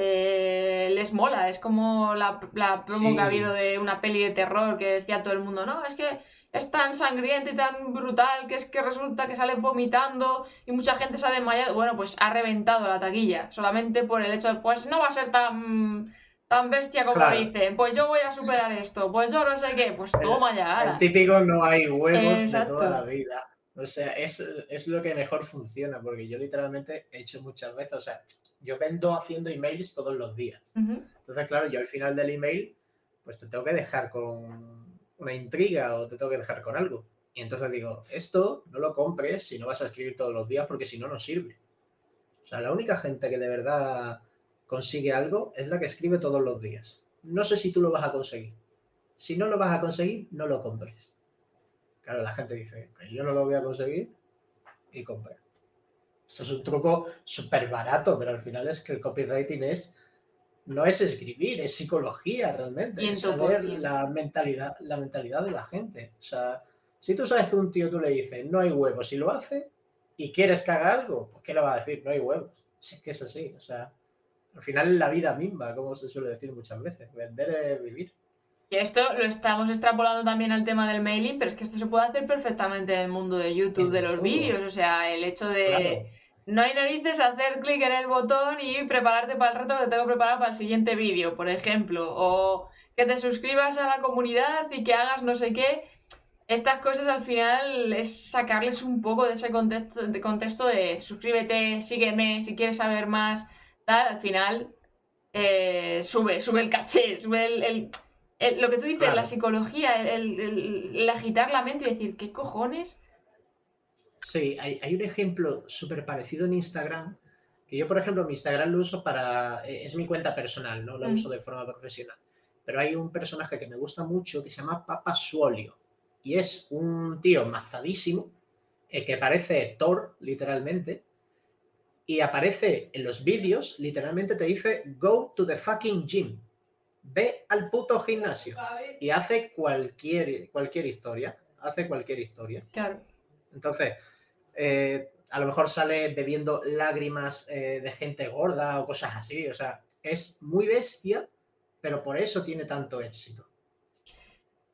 eh, les mola. Es como la, promo que ha habido de una peli de terror que decía todo el mundo, no, es que es tan sangrienta y tan brutal que es que resulta que sale vomitando y mucha gente se ha desmayado. Bueno, pues ha reventado la taquilla, solamente por el hecho de, pues no va a ser tan, tan bestia como dicen, pues yo voy a superar esto, pues yo no sé qué, pues toma ya. El típico no hay huevos de toda la vida. O sea, es, es, lo que mejor funciona, porque yo literalmente he hecho muchas veces, o sea, yo vendo haciendo emails todos los días. Entonces, claro, yo al final del email, pues te tengo que dejar con una intriga o te tengo que dejar con algo. Y entonces digo, esto no lo compres si no vas a escribir todos los días porque si no, no sirve. O sea, la única gente que de verdad consigue algo es la que escribe todos los días. No sé si tú lo vas a conseguir. Si no lo vas a conseguir, no lo compres. Claro, la gente dice, yo no lo voy a conseguir y compra. Esto es un truco súper barato, pero al final es que el copywriting es no es escribir, es psicología realmente. Es saber la mentalidad, la mentalidad de la gente. O sea, si tú sabes que un tío tú le dices no hay huevos y lo hace y quieres que haga algo, pues ¿qué le va a decir? No hay huevos. Si es que es así. O sea, al final es la vida misma, como se suele decir muchas veces. Vender es vivir. Y esto lo estamos extrapolando también al tema del mailing, pero es que esto se puede hacer perfectamente en el mundo de YouTube, de los vídeos. O sea, el hecho de no hay narices hacer clic en el botón y prepararte para el reto que tengo preparado para el siguiente vídeo, por ejemplo. O que te suscribas a la comunidad y que hagas no sé qué. Estas cosas al final es sacarles un poco de ese contexto de, contexto de suscríbete, sígueme, si quieres saber más, tal. Al final eh, sube, sube el caché, sube el lo que tú dices, la psicología, el, agitar la mente y decir, ¿qué cojones? Sí, hay, un ejemplo súper parecido en Instagram, que yo, por ejemplo, mi Instagram lo uso para, eh, es mi cuenta personal, no lo mm. uso de forma profesional, pero hay un personaje que me gusta mucho que se llama Papa Suolio, y es un tío mazadísimo, eh, que parece Thor, literalmente, y aparece en los vídeos, literalmente te dice, go to the fucking gym ve al puto gimnasio y hace cualquier, cualquier historia. Hace cualquier historia. Claro. Entonces, eh, a lo mejor sale bebiendo lágrimas eh, de gente gorda o cosas así. O sea, es muy bestia, pero por eso tiene tanto éxito.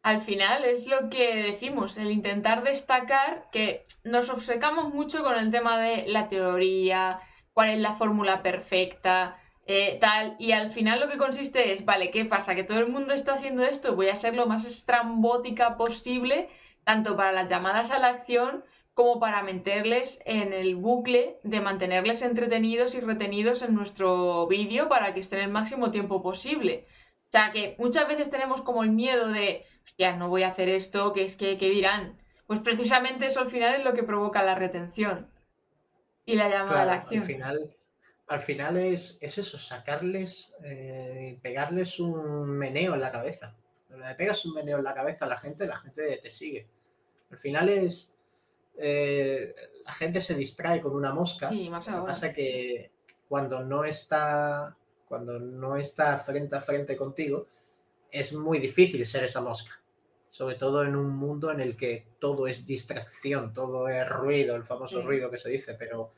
Al final es lo que decimos, el intentar destacar que nos obcecamos mucho con el tema de la teoría, cuál es la fórmula perfecta, eh, tal, y al final lo que consiste es, vale, ¿qué pasa? Que todo el mundo está haciendo esto, voy a ser lo más estrambótica posible, tanto para las llamadas a la acción como para meterles en el bucle de mantenerles entretenidos y retenidos en nuestro vídeo para que estén el máximo tiempo posible. O sea que muchas veces tenemos como el miedo de, hostia, no voy a hacer esto, que es que, ¿qué dirán? Pues precisamente eso al final es lo que provoca la retención y la llamada a la acción. Al final al final es, eso, sacarles, eh, pegarles un meneo en la cabeza. Cuando le pegas un meneo en la cabeza a la gente, la gente te sigue. Al final es. Eh, la gente se distrae con una mosca. Sí, más Lo que pasa que cuando no está. Cuando no está frente a frente contigo, es muy difícil ser esa mosca. Sobre todo en un mundo en el que todo es distracción, todo es ruido, el famoso ruido que se dice, pero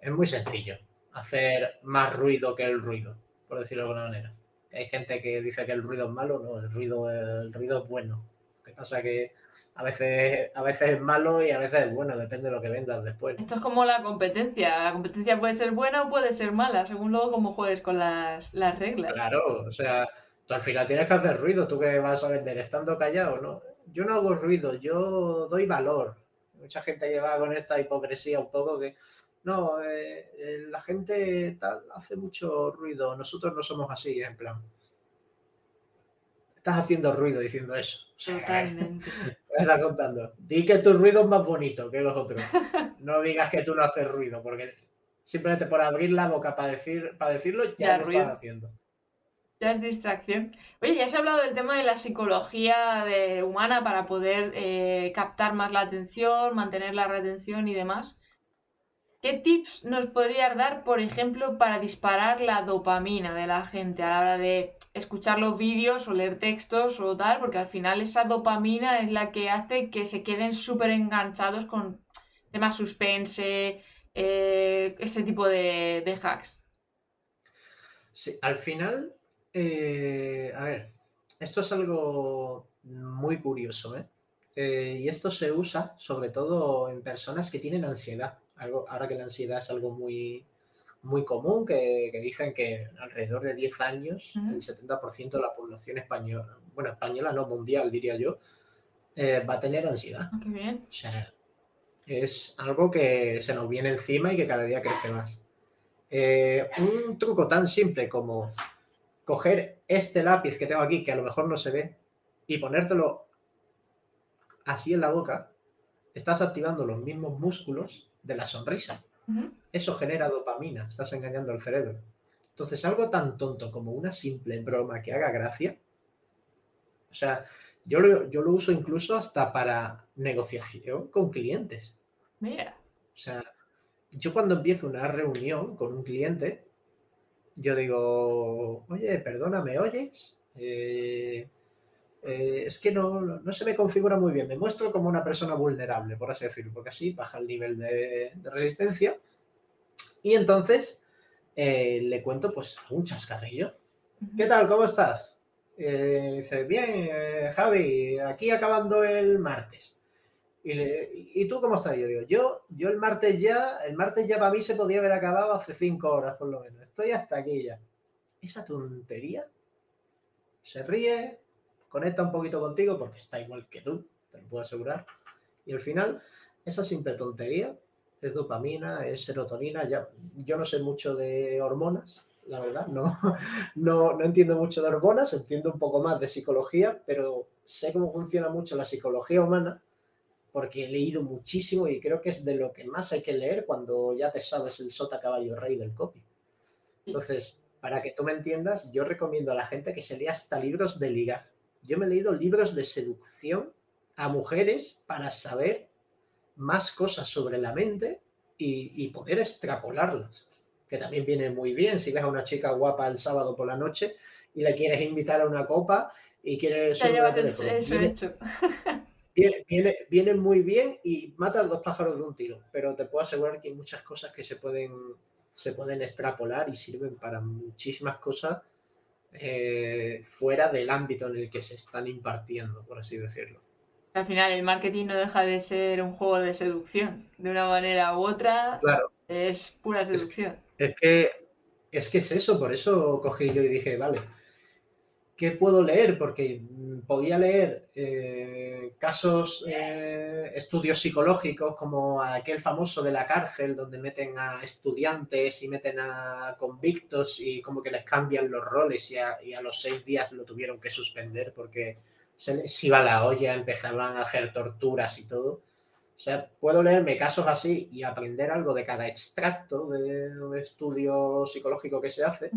es muy sencillo hacer más ruido que el ruido, por decirlo de alguna manera. Hay gente que dice que el ruido es malo, no, el ruido, el ruido es bueno. Lo que pasa que a veces, a veces es malo y a veces es bueno, depende de lo que vendas después. Esto es como la competencia. La competencia puede ser buena o puede ser mala, según luego cómo juegues con las, las reglas. Claro, o sea, tú al final tienes que hacer ruido, tú que vas a vender estando callado, ¿no? Yo no hago ruido, yo doy valor. Mucha gente lleva con esta hipocresía un poco que no, eh, eh, la gente tal hace mucho ruido, nosotros no somos así, en plan. Estás haciendo ruido diciendo eso. Totalmente. [LAUGHS] estás contando. Di que tu ruido es más bonito que los otros. [LAUGHS] No digas que tú no haces ruido, porque simplemente por abrir la boca para, decir, para decirlo ya, lo estás haciendo. Ya es distracción. Oye, ya has hablado del tema de la psicología de, humana para poder eh, captar más la atención, mantener la retención y demás. ¿Qué tips nos podrías dar, por ejemplo, para disparar la dopamina de la gente a la hora de escuchar los vídeos o leer textos o tal? Porque al final esa dopamina es la que hace que se queden súper enganchados con temas suspense, eh, ese tipo de, hacks. Sí, al final, eh, a ver, esto es algo muy curioso, ¿eh? ¿eh? Y esto se usa sobre todo en personas que tienen ansiedad ahora que la ansiedad es algo muy, muy común, que, dicen que alrededor de 10 años el 70% de la población española, bueno, española no mundial diría yo, eh, va a tener ansiedad. Ah, bien. O sea, es algo que se nos viene encima y que cada día crece más. Eh, un truco tan simple como coger este lápiz que tengo aquí, que a lo mejor no se ve, y ponértelo así en la boca, estás activando los mismos músculos de la sonrisa. Eso genera dopamina, estás engañando al cerebro. Entonces, algo tan tonto como una simple broma que haga gracia, o sea, yo lo, yo lo uso incluso hasta para negociación con clientes. Mira. O sea, yo cuando empiezo una reunión con un cliente, yo digo, oye, perdona, ¿me oyes? Eh, eh, es que no, no, se me configura muy bien. Me muestro como una persona vulnerable, por así decirlo, porque así baja el nivel de, resistencia. Y entonces eh, le cuento pues un chascarrillo. ¿Qué tal? ¿Cómo estás? Eh, dice, bien, Javi, aquí acabando el martes. Y, tú cómo estás? Yo digo, yo, yo el martes ya, el martes ya para mí se podía haber acabado hace cinco horas por lo menos. Estoy hasta aquí ya. Esa tontería se ríe, conecta un poquito contigo porque está igual que tú, te lo puedo asegurar. Y al final, esa simple tontería es dopamina, es serotonina. Ya, yo no sé mucho de hormonas, la verdad, no, [LAUGHS] no, no entiendo mucho de hormonas, entiendo un poco más de psicología, pero sé cómo funciona mucho la psicología humana porque he leído muchísimo y creo que es de lo que más hay que leer cuando ya te sabes el sota caballo rey del copy. Entonces, para que tú me entiendas, yo recomiendo a la gente que se lea hasta libros de ligar yo me he leído libros de seducción a mujeres para saber más cosas sobre la mente y, poder extrapolarlas, que también viene muy bien si ves a una chica guapa el sábado por la noche y la quieres invitar a una copa y quieres... eso hecho. [LAUGHS] Viene, viene, muy bien y mata dos pájaros de un tiro, pero te puedo asegurar que hay muchas cosas que se pueden, se pueden extrapolar y sirven para muchísimas cosas eh, fuera del ámbito en el que se están impartiendo, por así decirlo. Al final, el marketing no deja de ser un juego de seducción. De una manera u otra, claro. es pura seducción. Es, que, es que es eso, por eso cogí yo y dije, vale, ¿qué puedo leer? Porque podía leer eh, casos, eh, estudios psicológicos como aquel famoso de la cárcel donde meten a estudiantes y meten a convictos y como que les cambian los roles y a, los seis días lo tuvieron que suspender porque se les iba la olla, empezaban a hacer torturas y todo. O sea, puedo leerme casos así y aprender algo de cada extracto de un estudio psicológico que se hace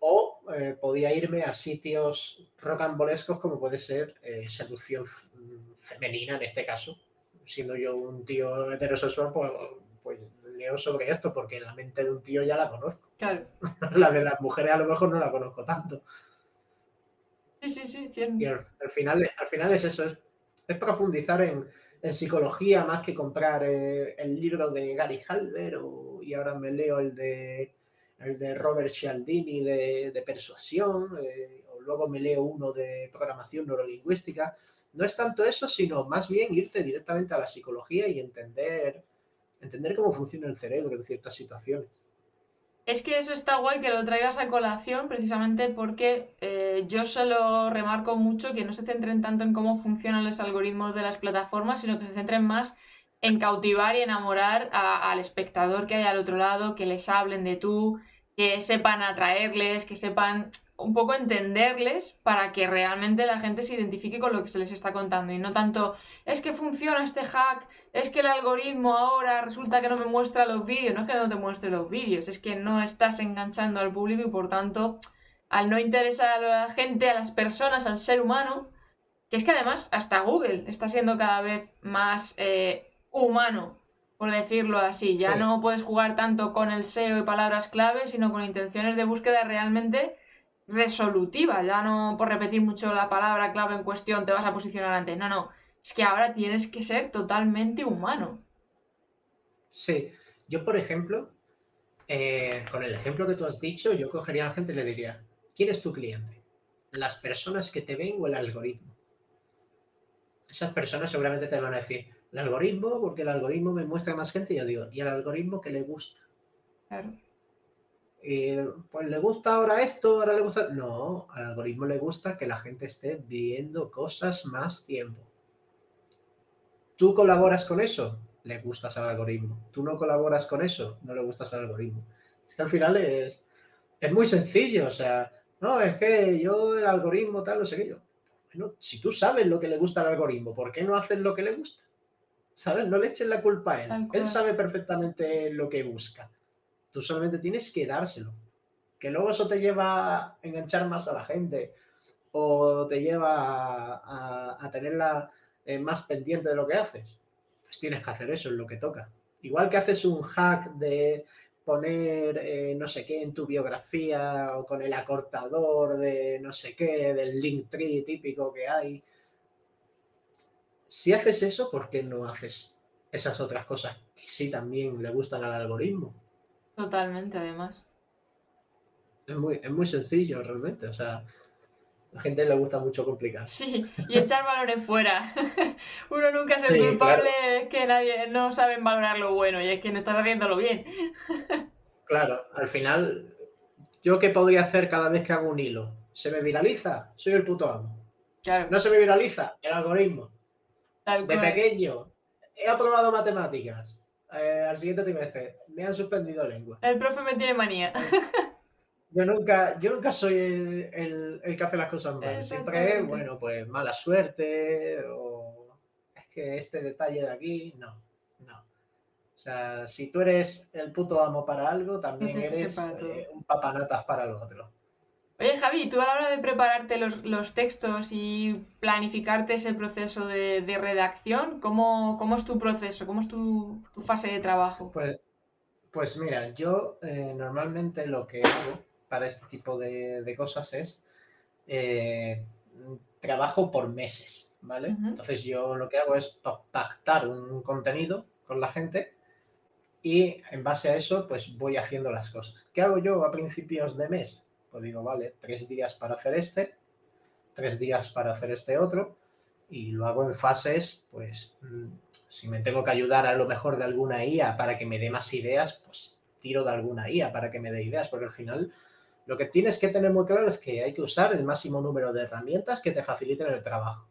o eh, podía irme a sitios rocambolescos como puede ser eh, seducción femenina en este caso. Siendo yo un tío heterosexual, pues, pues, leo sobre esto porque la mente de un tío ya la conozco. Claro. [LAUGHS] la de las mujeres a lo mejor no la conozco tanto. Sí, sí, sí. Y al, final, al final es eso, es, profundizar en, psicología más que comprar eh, el libro de Gary Halber y ahora me leo el de el de Robert Cialdini de, persuasión, eh, o luego me leo uno de programación neurolingüística. No es tanto eso, sino más bien irte directamente a la psicología y entender, entender cómo funciona el cerebro en ciertas situaciones. Es que eso está guay que lo traigas a colación precisamente porque eh, yo se lo remarco mucho que no se centren tanto en cómo funcionan los algoritmos de las plataformas, sino que se centren más en cautivar y enamorar al espectador que hay al otro lado, que les hablen de tú, que sepan atraerles, que sepan un poco entenderles para que realmente la gente se identifique con lo que se les está contando. Y no tanto es que funciona este hack, es que el algoritmo ahora resulta que no me muestra los vídeos, no es que no te muestre los vídeos, es que no estás enganchando al público y por tanto al no interesar a la gente, a las personas, al ser humano, que es que además hasta Google está siendo cada vez más eh, humano, por decirlo así. Ya no puedes jugar tanto con el SEO y palabras clave, sino con intenciones de búsqueda realmente resolutiva. Ya no por repetir mucho la palabra clave en cuestión te vas a posicionar antes. No, no. Es que ahora tienes que ser totalmente humano. Sí. Yo, por ejemplo, eh, con el ejemplo que tú has dicho, yo cogería a la gente y le diría, ¿quién es tu cliente? ¿Las personas que te ven o el algoritmo? Esas personas seguramente te van a decir, el algoritmo, porque el algoritmo me muestra más gente, y yo digo, y al algoritmo que le gusta. Claro. pues le gusta ahora esto, ahora le gusta. No, al algoritmo le gusta que la gente esté viendo cosas más tiempo. ¿Tú colaboras con eso? Le gustas al algoritmo. ¿Tú no colaboras con eso? No le gustas al algoritmo. Es que al final es, es muy sencillo. O sea, no, es que yo el algoritmo tal, no sé qué yo. Bueno, si tú sabes lo que le gusta al algoritmo, ¿por qué no haces lo que le gusta? ¿Sabes? No le eches la culpa a él. Él sabe perfectamente lo que busca. Tú solamente tienes que dárselo. Que luego eso te lleva a enganchar más a la gente o te lleva a, tenerla eh, más pendiente de lo que haces. Pues tienes que hacer eso, es lo que toca. Igual que haces un hack de poner eh, no sé qué en tu biografía o con el acortador de no sé qué, del link tree típico que hay. Si haces eso, ¿por qué no haces esas otras cosas que sí también le gustan al algoritmo? Totalmente, además. Es muy, es muy sencillo realmente, o sea, la gente le gusta mucho complicar. Sí, y echar balones fuera. [LAUGHS] Uno nunca es el culpable, es que nadie no saben valorar lo bueno y es que no estás haciéndolo bien. [LAUGHS] Claro, al final, ¿yo qué podría hacer cada vez que hago un hilo? ¿Se me viraliza? Soy el puto amo. Claro. ¿No se me viraliza? El algoritmo. Tal De cual. pequeño, he aprobado matemáticas. Eh, al siguiente trimestre, me han suspendido lengua. El profe me tiene manía. Yo nunca, yo nunca soy el, el- el que hace las cosas mal. Siempre, bueno, pues mala suerte o es que este detalle de aquí, no, no. O sea, si tú eres el puto amo para algo, también Sí, eres para eh, un papanatas para lo otro. Oye, Javi, tú a la hora de prepararte los, los textos y planificarte ese proceso de, de redacción, ¿cómo, cómo es tu proceso? ¿Cómo es tu, tu fase de trabajo? Pues, pues mira, yo eh, normalmente lo que hago para este tipo de, de cosas es eh, trabajo por meses, ¿vale? Entonces yo lo que hago es pa- pactar un contenido con la gente y en base a eso pues voy haciendo las cosas. ¿Qué hago yo a principios de mes? Pues digo, vale, tres días para hacer este, tres días para hacer este otro y lo hago en fases, pues mm, si me tengo que ayudar a lo mejor de alguna IA para que me dé más ideas, pues tiro de alguna IA para que me dé ideas, porque al final lo que tienes que tener muy claro es que hay que usar el máximo número de herramientas que te faciliten el trabajo.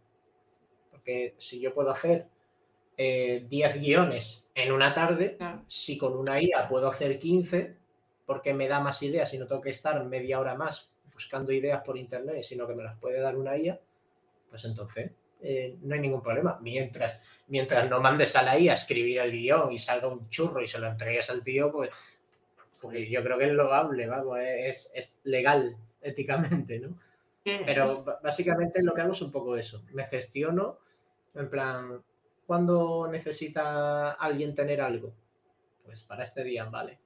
Porque si yo puedo hacer eh, 10 guiones en una tarde, si con una IA puedo hacer 15, porque me da más ideas y no tengo que estar media hora más buscando ideas por internet, sino que me las puede dar una IA, pues entonces eh, no hay ningún problema. Mientras, mientras no mandes a la IA a escribir el guion y salga un churro y se lo entregues al tío, pues, pues yo creo que es loable, vamos, es, es legal éticamente, ¿no? Pero básicamente lo que hago es un poco eso. Me gestiono, en plan, cuando necesita alguien tener algo? Pues para este día, vale.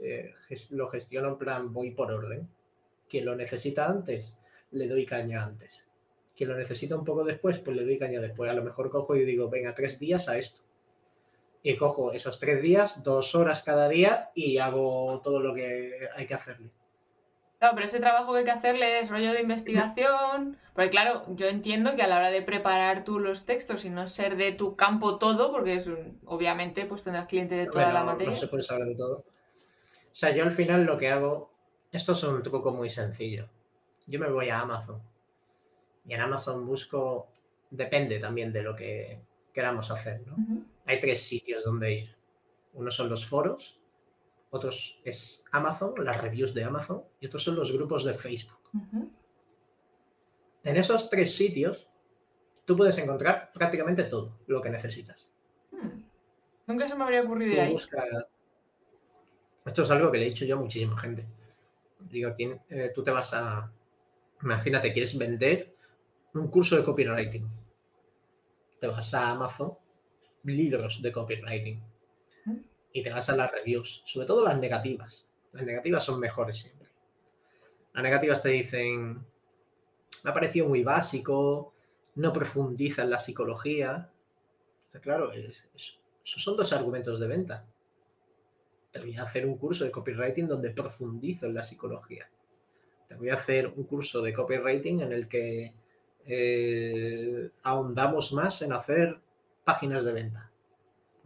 Eh, lo gestiono en plan, voy por orden. Quien lo necesita antes, le doy caña antes. Quien lo necesita un poco después, pues le doy caña después. A lo mejor cojo y digo, venga, tres días a esto. Y cojo esos tres días, dos horas cada día y hago todo lo que hay que hacerle. Claro, pero ese trabajo que hay que hacerle es rollo de investigación. Porque claro, yo entiendo que a la hora de preparar tú los textos y no ser de tu campo todo, porque es un- obviamente pues tendrás clientes de toda Bueno, la materia. No se puede saber de todo. O sea, yo al final lo que hago, esto es un truco muy sencillo. Yo me voy a Amazon y en Amazon busco, depende también de lo que queramos hacer, ¿no? Hay tres sitios donde ir. Uno son los foros, otros es Amazon, las reviews de Amazon y otros son los grupos de Facebook. En esos tres sitios tú puedes encontrar prácticamente todo lo que necesitas. Hmm. Nunca se me habría ocurrido Tú ahí. Esto es algo que le he dicho yo a muchísima gente. Digo, eh, tú te vas a... Imagínate, quieres vender un curso de copywriting. Te vas a Amazon, libros de copywriting. Y te vas a las reviews, sobre todo las negativas. Las negativas son mejores siempre. Las negativas te dicen, me ha parecido muy básico, no profundiza en la psicología. O sea, claro, es- es- esos son dos argumentos de venta. Te voy a hacer un curso de copywriting donde profundizo en la psicología. Te voy a hacer un curso de copywriting en el que eh, ahondamos más en hacer páginas de venta.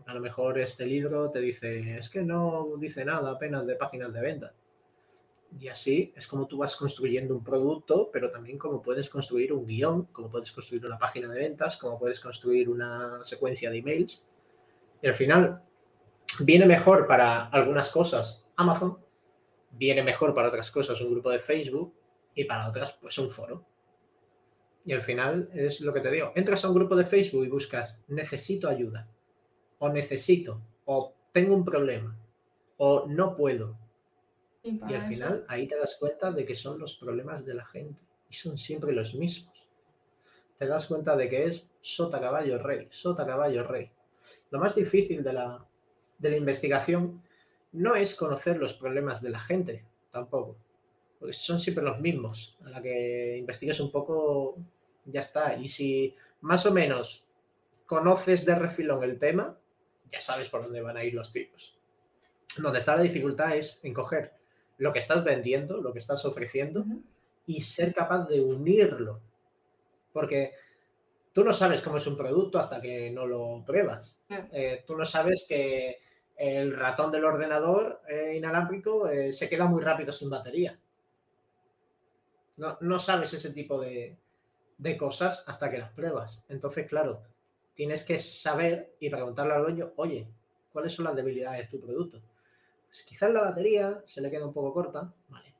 A lo mejor este libro te dice, es que no dice nada apenas de páginas de venta. Y así es como tú vas construyendo un producto, pero también como puedes construir un guion, como puedes construir una página de ventas, como puedes construir una secuencia de emails. Y al final viene mejor para algunas cosas Amazon, viene mejor para otras cosas un grupo de Facebook y para otras pues un foro. Y al final es lo que te digo, entras a un grupo de Facebook y buscas necesito ayuda o necesito o tengo un problema o no puedo. Y al eso- final ahí te das cuenta de que son los problemas de la gente y son siempre los mismos. Te das cuenta de que es sota caballo rey, sota caballo rey. Lo más difícil de la, de la investigación no es conocer los problemas de la gente, tampoco. Porque son siempre los mismos. A la que investigues un poco, ya está. Y si más o menos conoces de refilón el tema, ya sabes por dónde van a ir los tiros. Donde está la dificultad es en coger lo que estás vendiendo, lo que estás ofreciendo, y ser capaz de unirlo. Porque tú no sabes cómo es un producto hasta que no lo pruebas. Eh, tú no sabes que el ratón del ordenador eh, inalámbrico eh, se queda muy rápido sin batería. No, sabes ese tipo de, cosas hasta que las pruebas. Entonces, claro, tienes que saber y preguntarle al dueño, oye, ¿cuáles son las debilidades de tu producto? Pues quizás la batería se le queda un poco corta. Vale.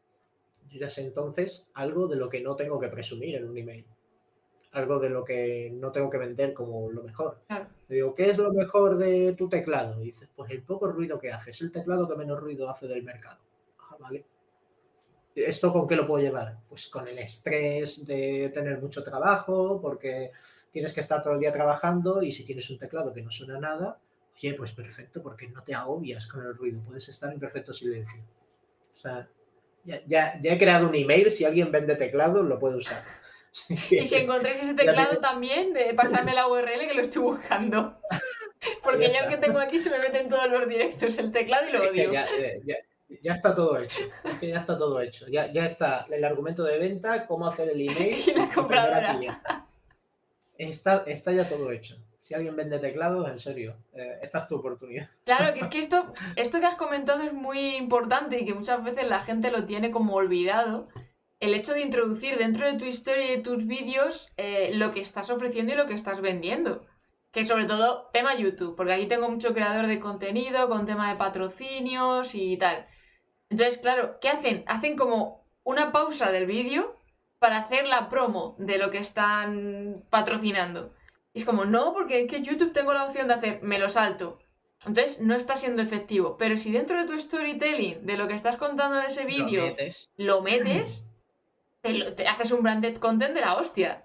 Yo ya sé entonces algo de lo que no tengo que presumir en un email algo de lo que no tengo que vender como lo mejor. digo, ¿qué es lo mejor de tu teclado? Y dices, pues el poco ruido que hace, es el teclado que menos ruido hace del mercado. Ah, vale. ¿Esto con qué lo puedo llevar? Pues con el estrés de tener mucho trabajo, porque tienes que estar todo el día trabajando y si tienes un teclado que no suena nada, oye, pues perfecto, porque no te agobias con el ruido, puedes estar en perfecto silencio. O sea, ya, ya, ya he creado un email, si alguien vende teclado, lo puede usar. Y si encontráis ese teclado también, de pasarme la URL que lo estoy buscando. [LAUGHS] Porque ya el que tengo aquí se me mete en todos los directos el teclado y lo odio. Ya, está todo hecho. ya está todo hecho. Ya, está el argumento de venta, cómo hacer el email. [LAUGHS] y la compradora. Está, está ya todo hecho. Si alguien vende teclados, en serio, eh, esta es tu oportunidad. Claro, que es [LAUGHS] que esto, esto que has comentado es muy importante y que muchas veces la gente lo tiene como olvidado el hecho de introducir dentro de tu historia y de tus vídeos eh, lo que estás ofreciendo y lo que estás vendiendo. Que sobre todo tema YouTube, porque aquí tengo mucho creador de contenido con tema de patrocinios y tal. Entonces, claro, ¿qué hacen? Hacen como una pausa del vídeo para hacer la promo de lo que están patrocinando. Y es como, no, porque es que YouTube tengo la opción de hacer, me lo salto. Entonces no está siendo efectivo. Pero si dentro de tu storytelling, de lo que estás contando en ese vídeo, lo metes, te, haces un branded content de la hostia.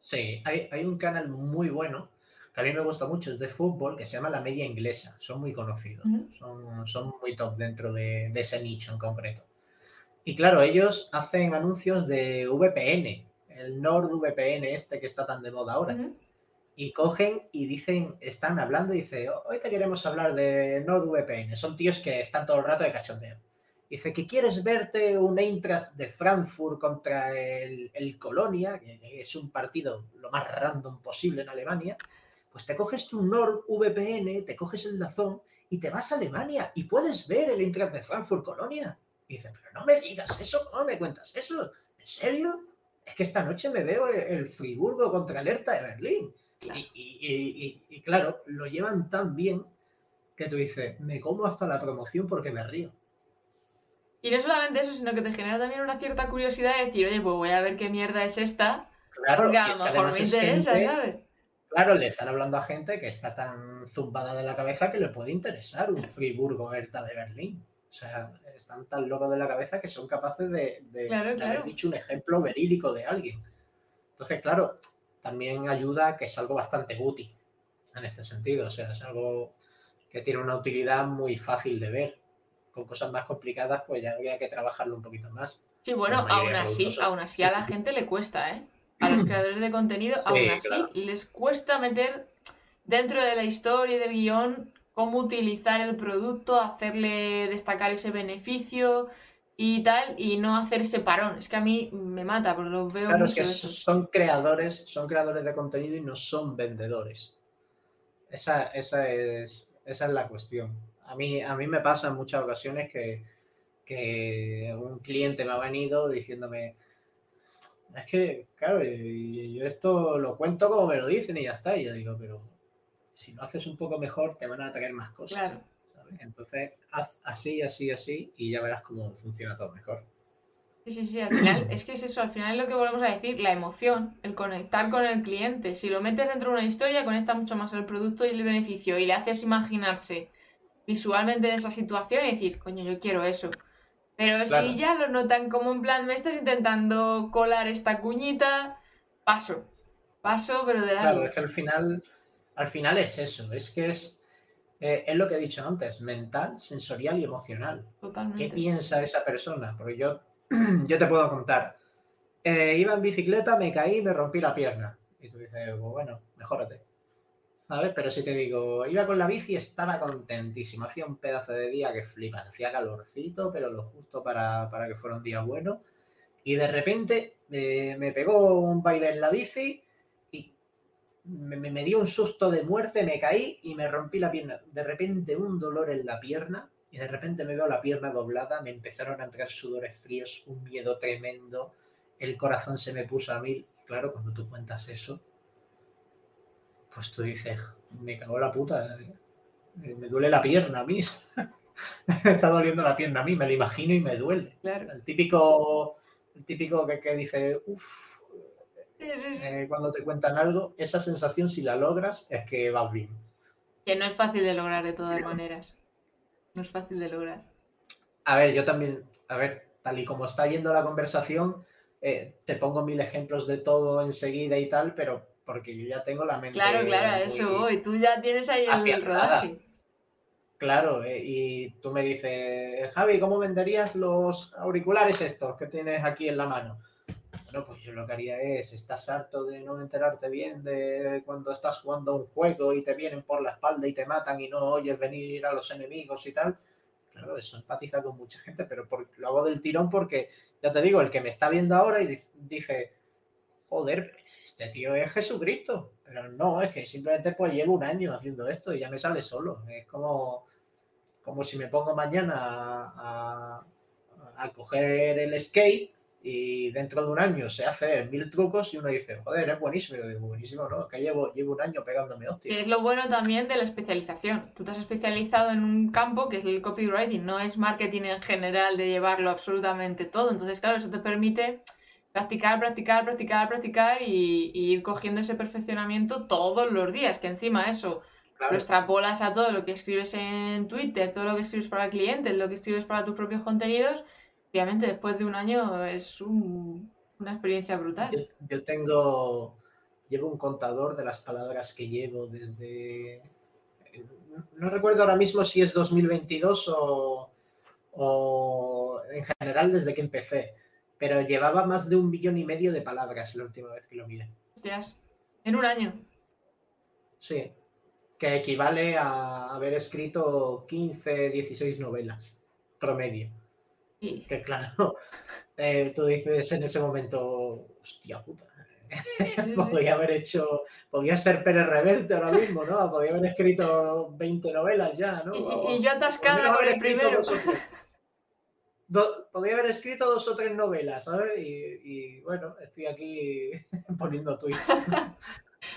Sí, hay, un canal muy bueno que a mí me gusta mucho, es de fútbol, que se llama La Media Inglesa. Son muy conocidos, son, son, muy top dentro de, ese nicho en concreto. Y claro, ellos hacen anuncios de VPN, el NordVPN este que está tan de moda ahora. Y cogen y dicen, están hablando y dicen, hoy te queremos hablar de NordVPN. Son tíos que están todo el rato de cachondeo. Dice que quieres verte un Eintracht de Frankfurt contra el, Colonia, que es un partido lo más random posible en Alemania, pues te coges tu NordVPN, te coges el Dazón y te vas a Alemania y puedes ver el Eintracht de Frankfurt Colonia. dice, pero no me digas eso, ¿cómo me cuentas eso? ¿En serio? Es que esta noche me veo el Friburgo contra el Hertha de Berlín. y claro, lo llevan tan bien que tú dices, me como hasta la promoción porque me río. Y no solamente eso, sino que te genera también una cierta curiosidad de decir, oye, pues voy a ver qué mierda es esta. Claro, porque a lo mejor me interesa, ¿sabes? Claro, le están hablando a gente que está tan zumbada de la cabeza que le puede interesar un Friburgo Hertha de Berlín. O sea, están tan locos de la cabeza que son capaces de, haber dicho un ejemplo verídico de alguien. Entonces, claro, también ayuda que es algo bastante útil en este sentido. O sea, es algo que tiene una utilidad muy fácil de ver con cosas más complicadas, pues ya habría que trabajarlo un poquito más. Sí, bueno, aún así, aún así a la gente le cuesta, ¿eh? A los [CLEARS THROAT] creadores de contenido, aún así les cuesta meter dentro de la historia y del guion cómo utilizar el producto, hacerle destacar ese beneficio y tal, y no hacer ese parón. Es que a mí me mata, porque lo veo claro, es que son creadores, son creadores de contenido y no son vendedores. Esa, esa, es, esa es la cuestión. A mí, a mí me pasa en muchas ocasiones que, un cliente me ha venido diciéndome, es que, claro, yo esto lo cuento como me lo dicen y ya está. Y yo digo, pero si lo haces un poco mejor, te van a traer más cosas. Entonces, haz así, así, así y ya verás cómo funciona todo mejor. Sí, sí, sí, al final, es que es eso, al final es lo que volvemos a decir, la emoción, el conectar con el cliente. Si lo metes dentro de una historia, conecta mucho más el producto y el beneficio y le haces imaginarse visualmente de esa situación y decir, coño, yo quiero eso. Pero si ya lo notan como en plan, me estás intentando colar esta cuñita, paso. Paso, pero de Claro, es que al final, al final es eso, es que es Eh, es lo que he dicho antes, mental, sensorial y emocional. Totalmente. ¿Qué piensa esa persona? Porque yo, [CLEARS THROAT] yo te puedo contar. Eh, iba en bicicleta, me caí y me rompí la pierna. Y tú dices, pues bueno, mejórate. Pero si te digo, iba con la bici, estaba contentísimo. Hacía un pedazo de día que flipa. Hacía calorcito, pero lo justo para, para que fuera un día bueno. Y de repente eh, me pegó un baile en la bici y me, me, dio un susto de muerte, me caí y me rompí la pierna. De repente un dolor en la pierna y de repente me veo la pierna doblada, me empezaron a entrar sudores fríos, un miedo tremendo, el corazón se me puso a mil. Claro, cuando tú cuentas eso, pues tú dices, me cago la puta, eh, me duele la pierna a mí. [LAUGHS] me está doliendo la pierna a mí, me lo imagino y me duele. Claro. El típico, el típico que, que dice, uff, eh, cuando te cuentan algo, esa sensación si la logras es que vas bien. Que no es fácil de lograr de todas maneras. No es fácil de lograr. A ver, yo también, a ver, tal y como está yendo la conversación, eh, te pongo mil ejemplos de todo enseguida y tal, pero porque yo ya tengo la mente. Claro, claro, a eso voy. Tú ya tienes ahí el rodaje. Claro, eh, y tú me dices, Javi, ¿cómo venderías los auriculares estos que tienes aquí en la mano? Bueno, pues yo lo que haría es, estás harto de no enterarte bien de cuando estás jugando un juego y te vienen por la espalda y te matan y no oyes venir a los enemigos y tal. Claro, eso empatiza con mucha gente, pero por- lo hago del tirón porque, ya te digo, el que me está viendo ahora y dice- dice, joder, este tío es Jesucristo. Pero no, es que simplemente pues llevo un año haciendo esto y ya me sale solo. Es como, como si me pongo mañana a, a, coger el skate y dentro de un año sé hacer mil trucos y uno dice, joder, es buenísimo. Y yo digo, buenísimo, ¿no? Que llevo, llevo un año pegándome hostias. es lo bueno también de la especialización. Tú te has especializado en un campo que es el copywriting, no es marketing en general de llevarlo absolutamente todo. Entonces, claro, eso te permite practicar, practicar, practicar, practicar y, y ir cogiendo ese perfeccionamiento todos los días. Que encima eso Claro, lo extrapolas a todo lo que escribes en Twitter, todo lo que escribes para clientes, lo que escribes para tus propios contenidos. Obviamente, después de un año es un- una experiencia brutal. yo, yo tengo, llevo un contador de las palabras que llevo desde, no recuerdo ahora mismo si es 2022 o, o en general desde que empecé, pero llevaba más de un millón y medio de palabras la última vez que lo miré. Hostias, en un año. Sí, que equivale a haber escrito 15, 16 novelas promedio. Y Que claro, [LAUGHS] eh, tú dices en ese momento, hostia puta, [LAUGHS] podría haber hecho, podría ser Pérez Reverte ahora mismo, ¿no? Podría haber escrito 20 novelas ya, ¿no? Y- y- yo atascada con el primero. Do- podría haber escrito dos o tres novelas, ¿sabes? Y, y, bueno, estoy aquí [LAUGHS] poniendo tweets. [LAUGHS]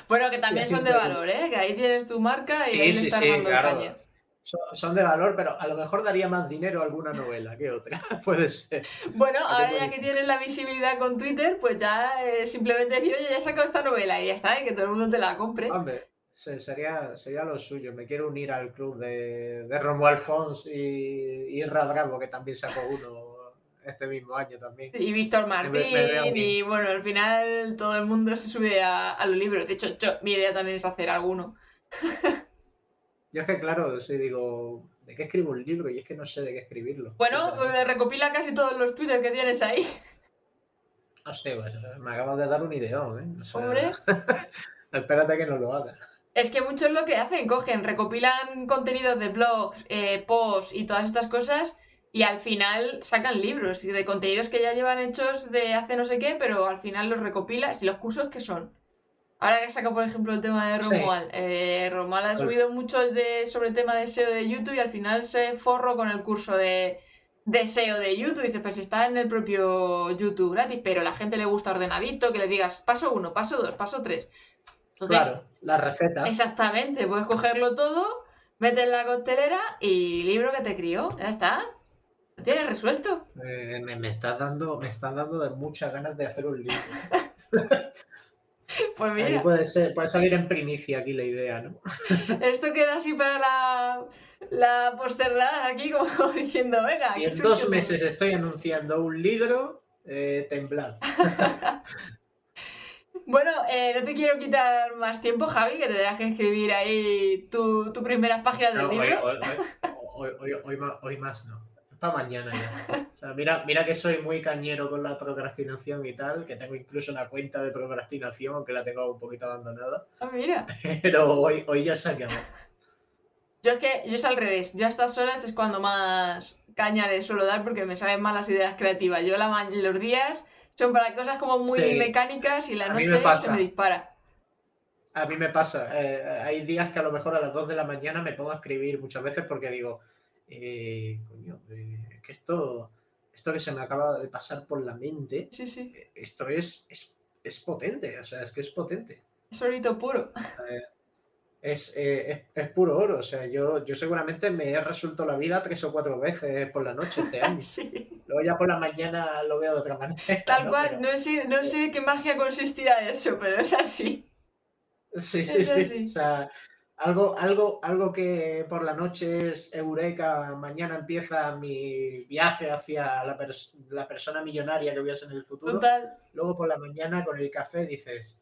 Bueno, que también son de valor, ¿eh? Que ahí tienes tu marca y Sí, ahí le sí, estás sí, dando claro. caña. Son, son de valor, pero a lo mejor daría más dinero alguna novela que otra. [LAUGHS] Puede ser. Bueno, ahora ya que tienes la visibilidad con Twitter, pues ya eh, simplemente decir, oye, ya he sacado esta novela y ya está, y que todo el mundo te la compre. Hombre, se- sería, sería lo suyo. Me quiero unir al club de, de Romo Alfons y, y Bravo, que también sacó uno este mismo año también. Y Víctor Martín, y bueno, al final todo el mundo se sube a, a los libros. De hecho, yo- mi idea también es hacer alguno. Yo es que, claro, sí digo, ¿de qué escribo un libro? Y es que no sé de qué escribirlo. Bueno, eh, recopila casi todos los Twitter que tienes ahí. Hostia, pues, me acabas de dar un ideón, ¿eh? O sea, Hombre. [LAUGHS] espérate que no lo haga. Es que muchos lo que hacen, cogen, recopilan contenidos de blogs, eh, posts y todas estas cosas y al final sacan libros y de contenidos que ya llevan hechos de hace no sé qué, pero al final los recopilas y los cursos que son. Ahora que saca, por ejemplo, el tema de Sí. Romuald. eh, Romuald ha Pues- subido mucho de, sobre el tema de SEO de YouTube y al final se forro con el curso de, de SEO de YouTube. Dice, pues está en el propio YouTube gratis, pero a la gente le gusta ordenadito, que le digas paso uno, paso dos, paso tres. Entonces, Claro, las recetas. Exactamente, puedes cogerlo todo, meter en la costelera y libro que te crió, ya está. Lo tienes resuelto. Eh, me, me estás dando, me estás dando de muchas ganas de hacer un libro. [LAUGHS] Pues Ahí puede ser, puede salir en primicia aquí la idea, ¿no? [LAUGHS] esto queda así para la, la aquí, como [LAUGHS] diciendo, venga, Si en dos meses estoy anunciando un libro, eh, temblad. Bueno, eh, no te quiero quitar más tiempo, Javi, que te tendrás que escribir ahí tu, tu primeras páginas del No, libro. hoy- hoy- hoy- más no. Para mañana ya. O sea, mira, mira que soy muy cañero con la procrastinación y tal, que tengo incluso una cuenta de procrastinación, aunque la tengo un poquito abandonada. Ah, mira. Pero hoy, hoy ya se acabó. Yo es que yo es al revés. Yo a estas horas es cuando más caña le suelo dar porque me salen mal las ideas creativas. Yo la los días son para cosas como muy Sí. mecánicas y la me noche se me dispara. A mí me pasa. eh, hay días que a lo mejor a las 2 de la mañana me pongo a escribir muchas veces porque digo, eh, coño, eh, que esto, esto que se me acaba de pasar por la mente, Sí, sí. eh, esto es, es, es potente, o sea, es que es potente. Es orito puro. Es, eh, es, es puro oro, o sea, yo, yo seguramente me he resuelto la vida tres o cuatro veces por la noche este [LAUGHS] año. Sí. Luego ya por la mañana lo veo de otra manera. Tal ¿no? cual. Pero- No sé, no sé qué magia consistirá eso, pero es así. Sí, sí, Es sí. así. O sea, algo, algo, algo que por la noche es eureka, mañana empieza mi viaje hacia la, pers- la persona millonaria que voy a ser en el futuro. Total, Luego por la mañana con el café dices,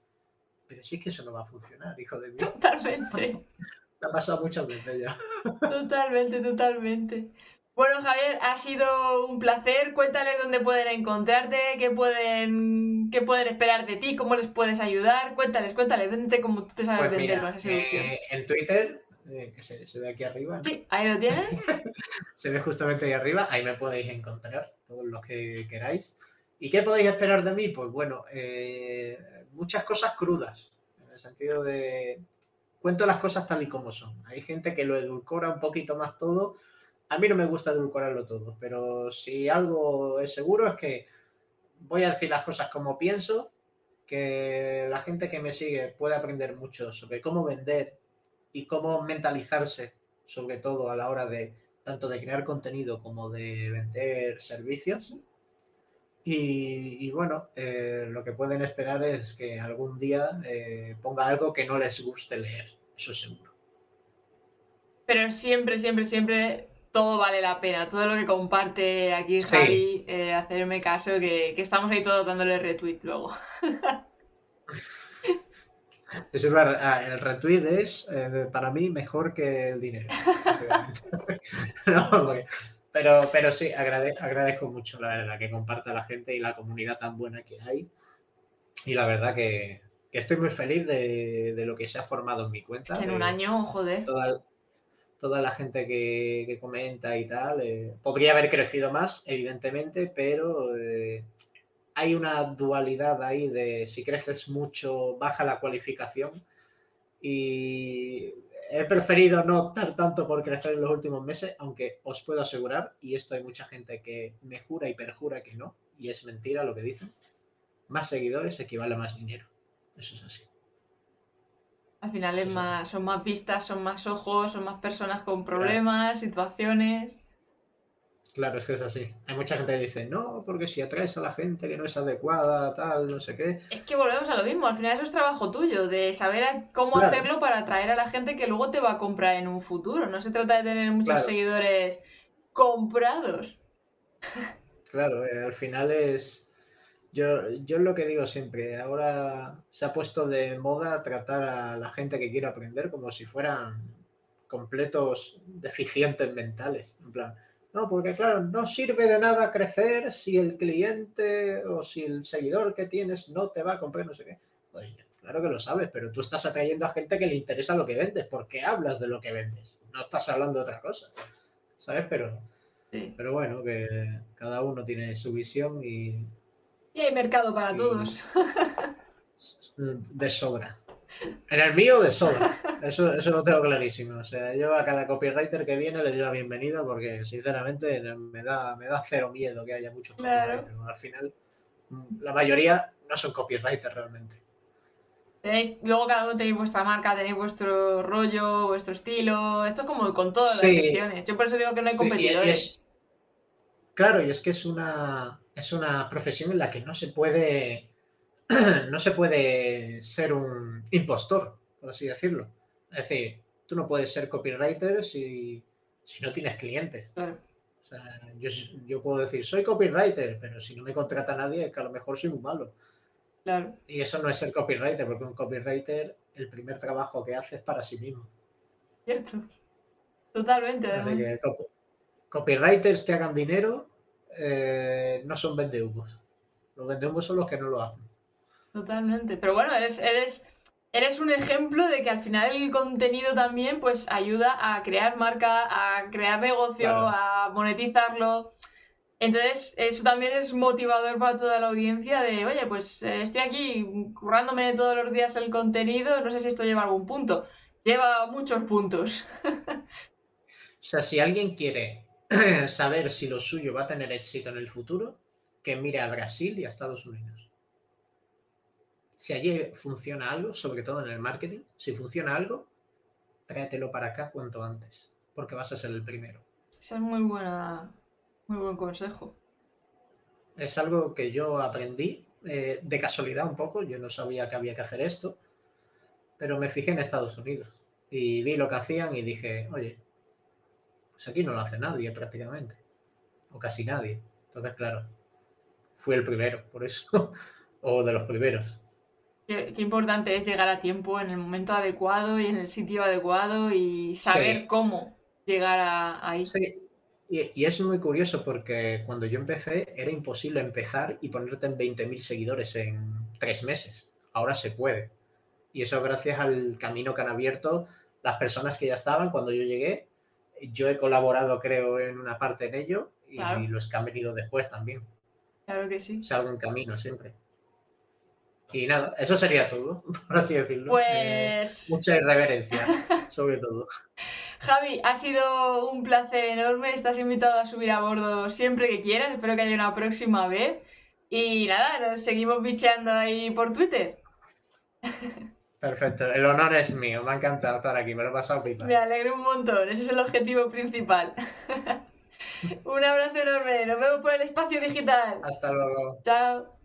pero sí es que eso no va a funcionar, hijo de Dios. totalmente. [LAUGHS] Me ha pasado muchas veces ya. Totalmente, totalmente. Bueno, Javier, ha sido un placer. Cuéntales dónde pueden encontrarte, qué pueden, qué pueden esperar de ti, cómo les puedes ayudar. Cuéntales, cuéntales, vente como tú te sabes Pues vender seducción. eh, en Twitter, eh, que se, se ve aquí arriba, ¿no? Sí, ahí lo tienes. [LAUGHS] se ve justamente ahí arriba, ahí me podéis encontrar, todos los que queráis. ¿Y qué podéis esperar de mí? Pues bueno, eh, muchas cosas crudas, en el sentido de cuento las cosas tal y como son. Hay gente que lo edulcora un poquito más todo. A mí no me gusta edulcorarlo todo, pero si algo es seguro es que voy a decir las cosas como pienso, que la gente que me sigue puede aprender mucho sobre cómo vender y cómo mentalizarse, sobre todo a la hora de tanto de crear contenido como de vender servicios. Y, y bueno, eh, lo que pueden esperar es que algún día eh, ponga algo que no les guste leer, eso seguro. Pero siempre, siempre, siempre todo vale la pena. Todo lo que comparte aquí Sí. Javi, eh, hacerme caso, que, que estamos ahí todos dándole retweet luego. Eso [LAUGHS] es verdad, ah, el retweet es eh, para mí mejor que el dinero. [LAUGHS] [LAUGHS] No, porque- pero, pero sí, agrade- agradezco mucho la verdad que comparta la gente y la comunidad tan buena que hay. Y la verdad que, que estoy muy feliz de, de lo que se ha formado en mi cuenta. Que en un año, joder. Toda, toda la gente que, que comenta y tal. eh, podría haber crecido más, evidentemente, pero eh, hay una dualidad ahí de si creces mucho, baja la cualificación. Y he preferido no optar tanto por crecer en los últimos meses, aunque os puedo asegurar, y esto hay mucha gente que me jura y perjura que no, y es mentira lo que dicen, más seguidores equivale a más dinero. Eso es así. Al final es más, son más vistas, son más ojos, son más personas con problemas, situaciones. Claro, es que es así. Hay mucha gente que dice, no, porque si atraes a la gente que no es adecuada, tal, no sé qué. Es que volvemos a lo mismo, al final eso es trabajo tuyo, de saber cómo Claro. hacerlo para atraer a la gente que luego te va a comprar en un futuro. No se trata de tener muchos Claro. seguidores comprados. Claro, eh, al final es. Yo, yo lo que digo siempre, ahora se ha puesto de moda tratar a la gente que quiere aprender como si fueran completos deficientes mentales. En plan, no, porque claro, no sirve de nada crecer si el cliente o si el seguidor que tienes no te va a comprar, no sé qué. Pues claro que lo sabes, pero tú estás atrayendo a gente que le interesa lo que vendes, porque hablas de lo que vendes, no estás hablando de otra cosa. ¿Sabes? Pero, Sí. pero bueno, que cada uno tiene su visión y Y hay mercado para Y- todos. [LAUGHS] de sobra. En el mío, de sobra. Eso, eso lo tengo clarísimo. O sea, yo a cada copywriter que viene le doy la bienvenida porque, sinceramente, me da, me da cero miedo que haya muchos Claro. copywriters. Al final, mm, la mayoría no son copywriters realmente. Tenéis- luego cada uno tenéis vuestra marca, tenéis vuestro rollo, vuestro estilo. Esto es como con todas las Sí. secciones. Yo por eso digo que no hay Sí, y- y competidores. es- claro, y es que es una, es una profesión en la que no se puede [CLEARS THROAT] no se puede ser un impostor, por así decirlo. Es decir, tú no puedes ser copywriter si, si no tienes clientes. Claro. O sea, yo, yo puedo decir, soy copywriter, pero si no me contrata nadie, es que a lo mejor soy muy malo. Claro. Y eso no es ser copywriter, porque un copywriter, el primer trabajo que hace es para sí mismo. Cierto. Totalmente. Que copywriters que hagan dinero eh, no son vendehumos. Los vendehumos son los que no lo hacen. Totalmente. Pero bueno, eres, eres, eres un ejemplo de que al final el contenido también pues ayuda a crear marca, a crear negocio, a monetizarlo. Entonces, eso también es motivador para toda la audiencia de, oye, pues eh, estoy aquí currándome todos los días el contenido, no sé si esto lleva algún punto. Lleva muchos puntos. o sea, si alguien quiere [CLEARS THROAT] saber si lo suyo va a tener éxito en el futuro, que mire a Brasil y a Estados Unidos. Si allí funciona algo, sobre todo en el marketing, si funciona algo, tráetelo para acá cuanto antes, porque vas a ser el primero. Esa es muy buena, muy buen consejo. Es algo que yo aprendí eh, de casualidad un poco, yo no sabía que había que hacer esto, pero me fijé en Estados Unidos y vi lo que hacían y dije, oye, pues aquí no lo hace nadie prácticamente, o casi nadie. Entonces, claro, fui el primero, por eso, [LAUGHS] o de los primeros. Qué, importante es llegar a tiempo en el momento adecuado y en el sitio adecuado y saber cómo llegar a, ahí. Sí. Y, es muy curioso porque cuando yo empecé era imposible empezar y ponerte en 20.000 seguidores en tres meses. Ahora se puede. Y eso gracias al camino que han abierto las personas que ya estaban cuando yo llegué. Yo he colaborado, creo, en una parte en ello y, los que han venido después también. Claro que sí. Es algo en camino siempre. Y nada, eso sería todo, [LAUGHS] por así decirlo. Pues. Eh, mucha irreverencia, [LAUGHS] sobre todo. Javi, ha sido un placer enorme. Estás invitado a subir a bordo siempre que quieras. Espero que haya una próxima vez. Y nada, nos seguimos bicheando ahí por Twitter. Perfecto, el honor es mío. Me ha encantado estar aquí, me lo he pasado pipa. Me alegro un montón, ese es el objetivo principal. [LAUGHS] un abrazo enorme, nos vemos por el espacio digital. Hasta luego. Chao.